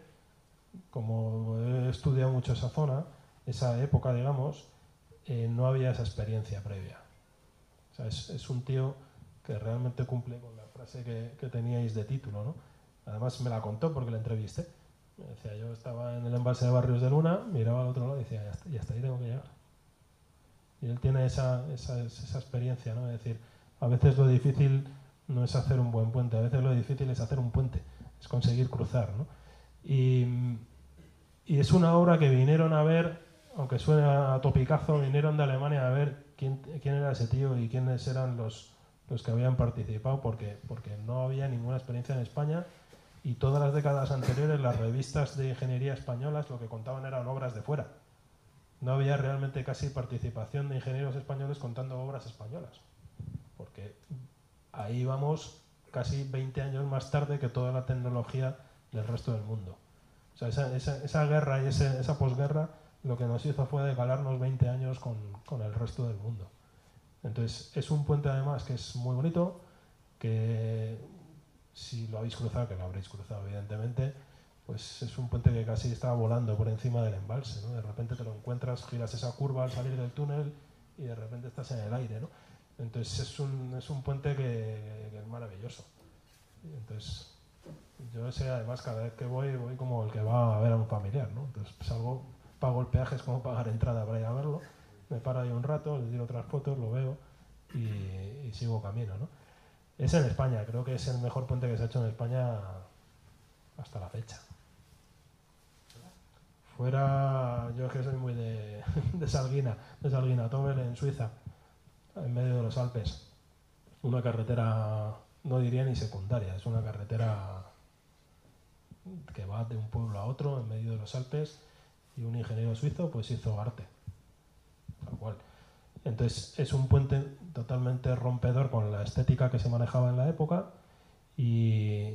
como he estudiado mucho esa zona, esa época, digamos, eh, no había esa experiencia previa. O sea, es, un tío que realmente cumple con la frase que, teníais de título, ¿no? Además me la contó porque la entrevisté. Me decía, yo estaba en el embalse de Barrios de Luna, miraba al otro lado y decía, ya hasta, y hasta ahí tengo que llegar. Y él tiene esa, esa experiencia, ¿no? Es decir, a veces lo difícil no es hacer un buen puente, a veces lo difícil es hacer un puente, es conseguir cruzar, ¿no? Y, y es una obra que vinieron a ver, aunque suene a topicazo, vinieron de Alemania a ver quién, quién era ese tío y quiénes eran los, los que habían participado, porque, porque no había ninguna experiencia en España y todas las décadas anteriores las revistas de ingeniería españolas lo que contaban eran obras de fuera. No había realmente casi participación de ingenieros españoles contando obras españolas, porque ahí vamos casi 20 años más tarde que toda la tecnología del resto del mundo. O sea, esa, esa, esa guerra y ese, esa posguerra lo que nos hizo fue decalarnos 20 años con, con el resto del mundo. Entonces, es un puente además que es muy bonito, que si lo habéis cruzado, que lo habréis cruzado evidentemente, pues es un puente que casi está volando por encima del embalse, ¿no? De repente te lo encuentras, giras esa curva al salir del túnel y de repente estás en el aire, ¿no? Entonces es un, es un puente que, que es maravilloso. Entonces yo sé además cada vez que voy, voy como el que va a ver a un familiar, ¿no? Entonces salgo, pago el peaje, es como pagar entrada para ir a verlo, me paro ahí un rato, le tiro otras fotos, lo veo y, sigo camino, ¿no? Es en España, creo que es el mejor puente que se ha hecho en España hasta la fecha. Fuera, yo es que soy muy de, de Salguina, de Salguina, Tobel en Suiza, en medio de los Alpes. Una carretera no diría ni secundaria, es una carretera que va de un pueblo a otro en medio de los Alpes y un ingeniero suizo pues hizo arte. Tal cual. Entonces es un puente totalmente rompedor con la estética que se manejaba en la época y,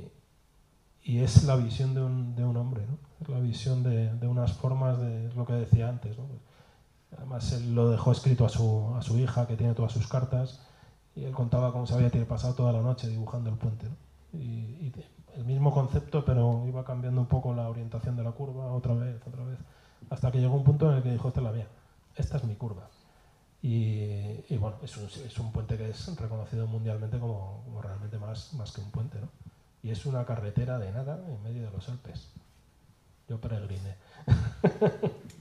y es la visión de un, de un hombre, ¿no? es la visión de, de, unas formas de lo que decía antes. ¿no? Además él lo dejó escrito a su, a su hija que tiene todas sus cartas y él contaba cómo se había pasado toda la noche dibujando el puente. ¿no? Y, y, el mismo concepto, pero iba cambiando un poco la orientación de la curva, otra vez, otra vez, hasta que llegó un punto en el que dijo, esta es la mía, esta es mi curva. Y, y bueno, es un, es un, puente que es reconocido mundialmente como, como, realmente más, más que un puente, ¿no? Y es una carretera de nada en medio de los Alpes. Yo peregriné.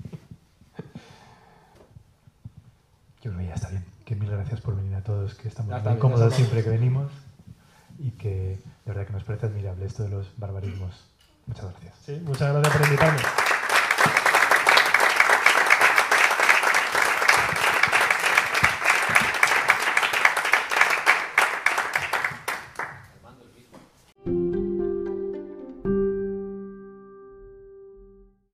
Yo creo que ya está bien. Que mil gracias por venir a todos, que estamos muy cómodos siempre que venimos y que verdad que nos parece admirable esto de los barbarismos. Muchas gracias. Sí, muchas gracias por invitarme.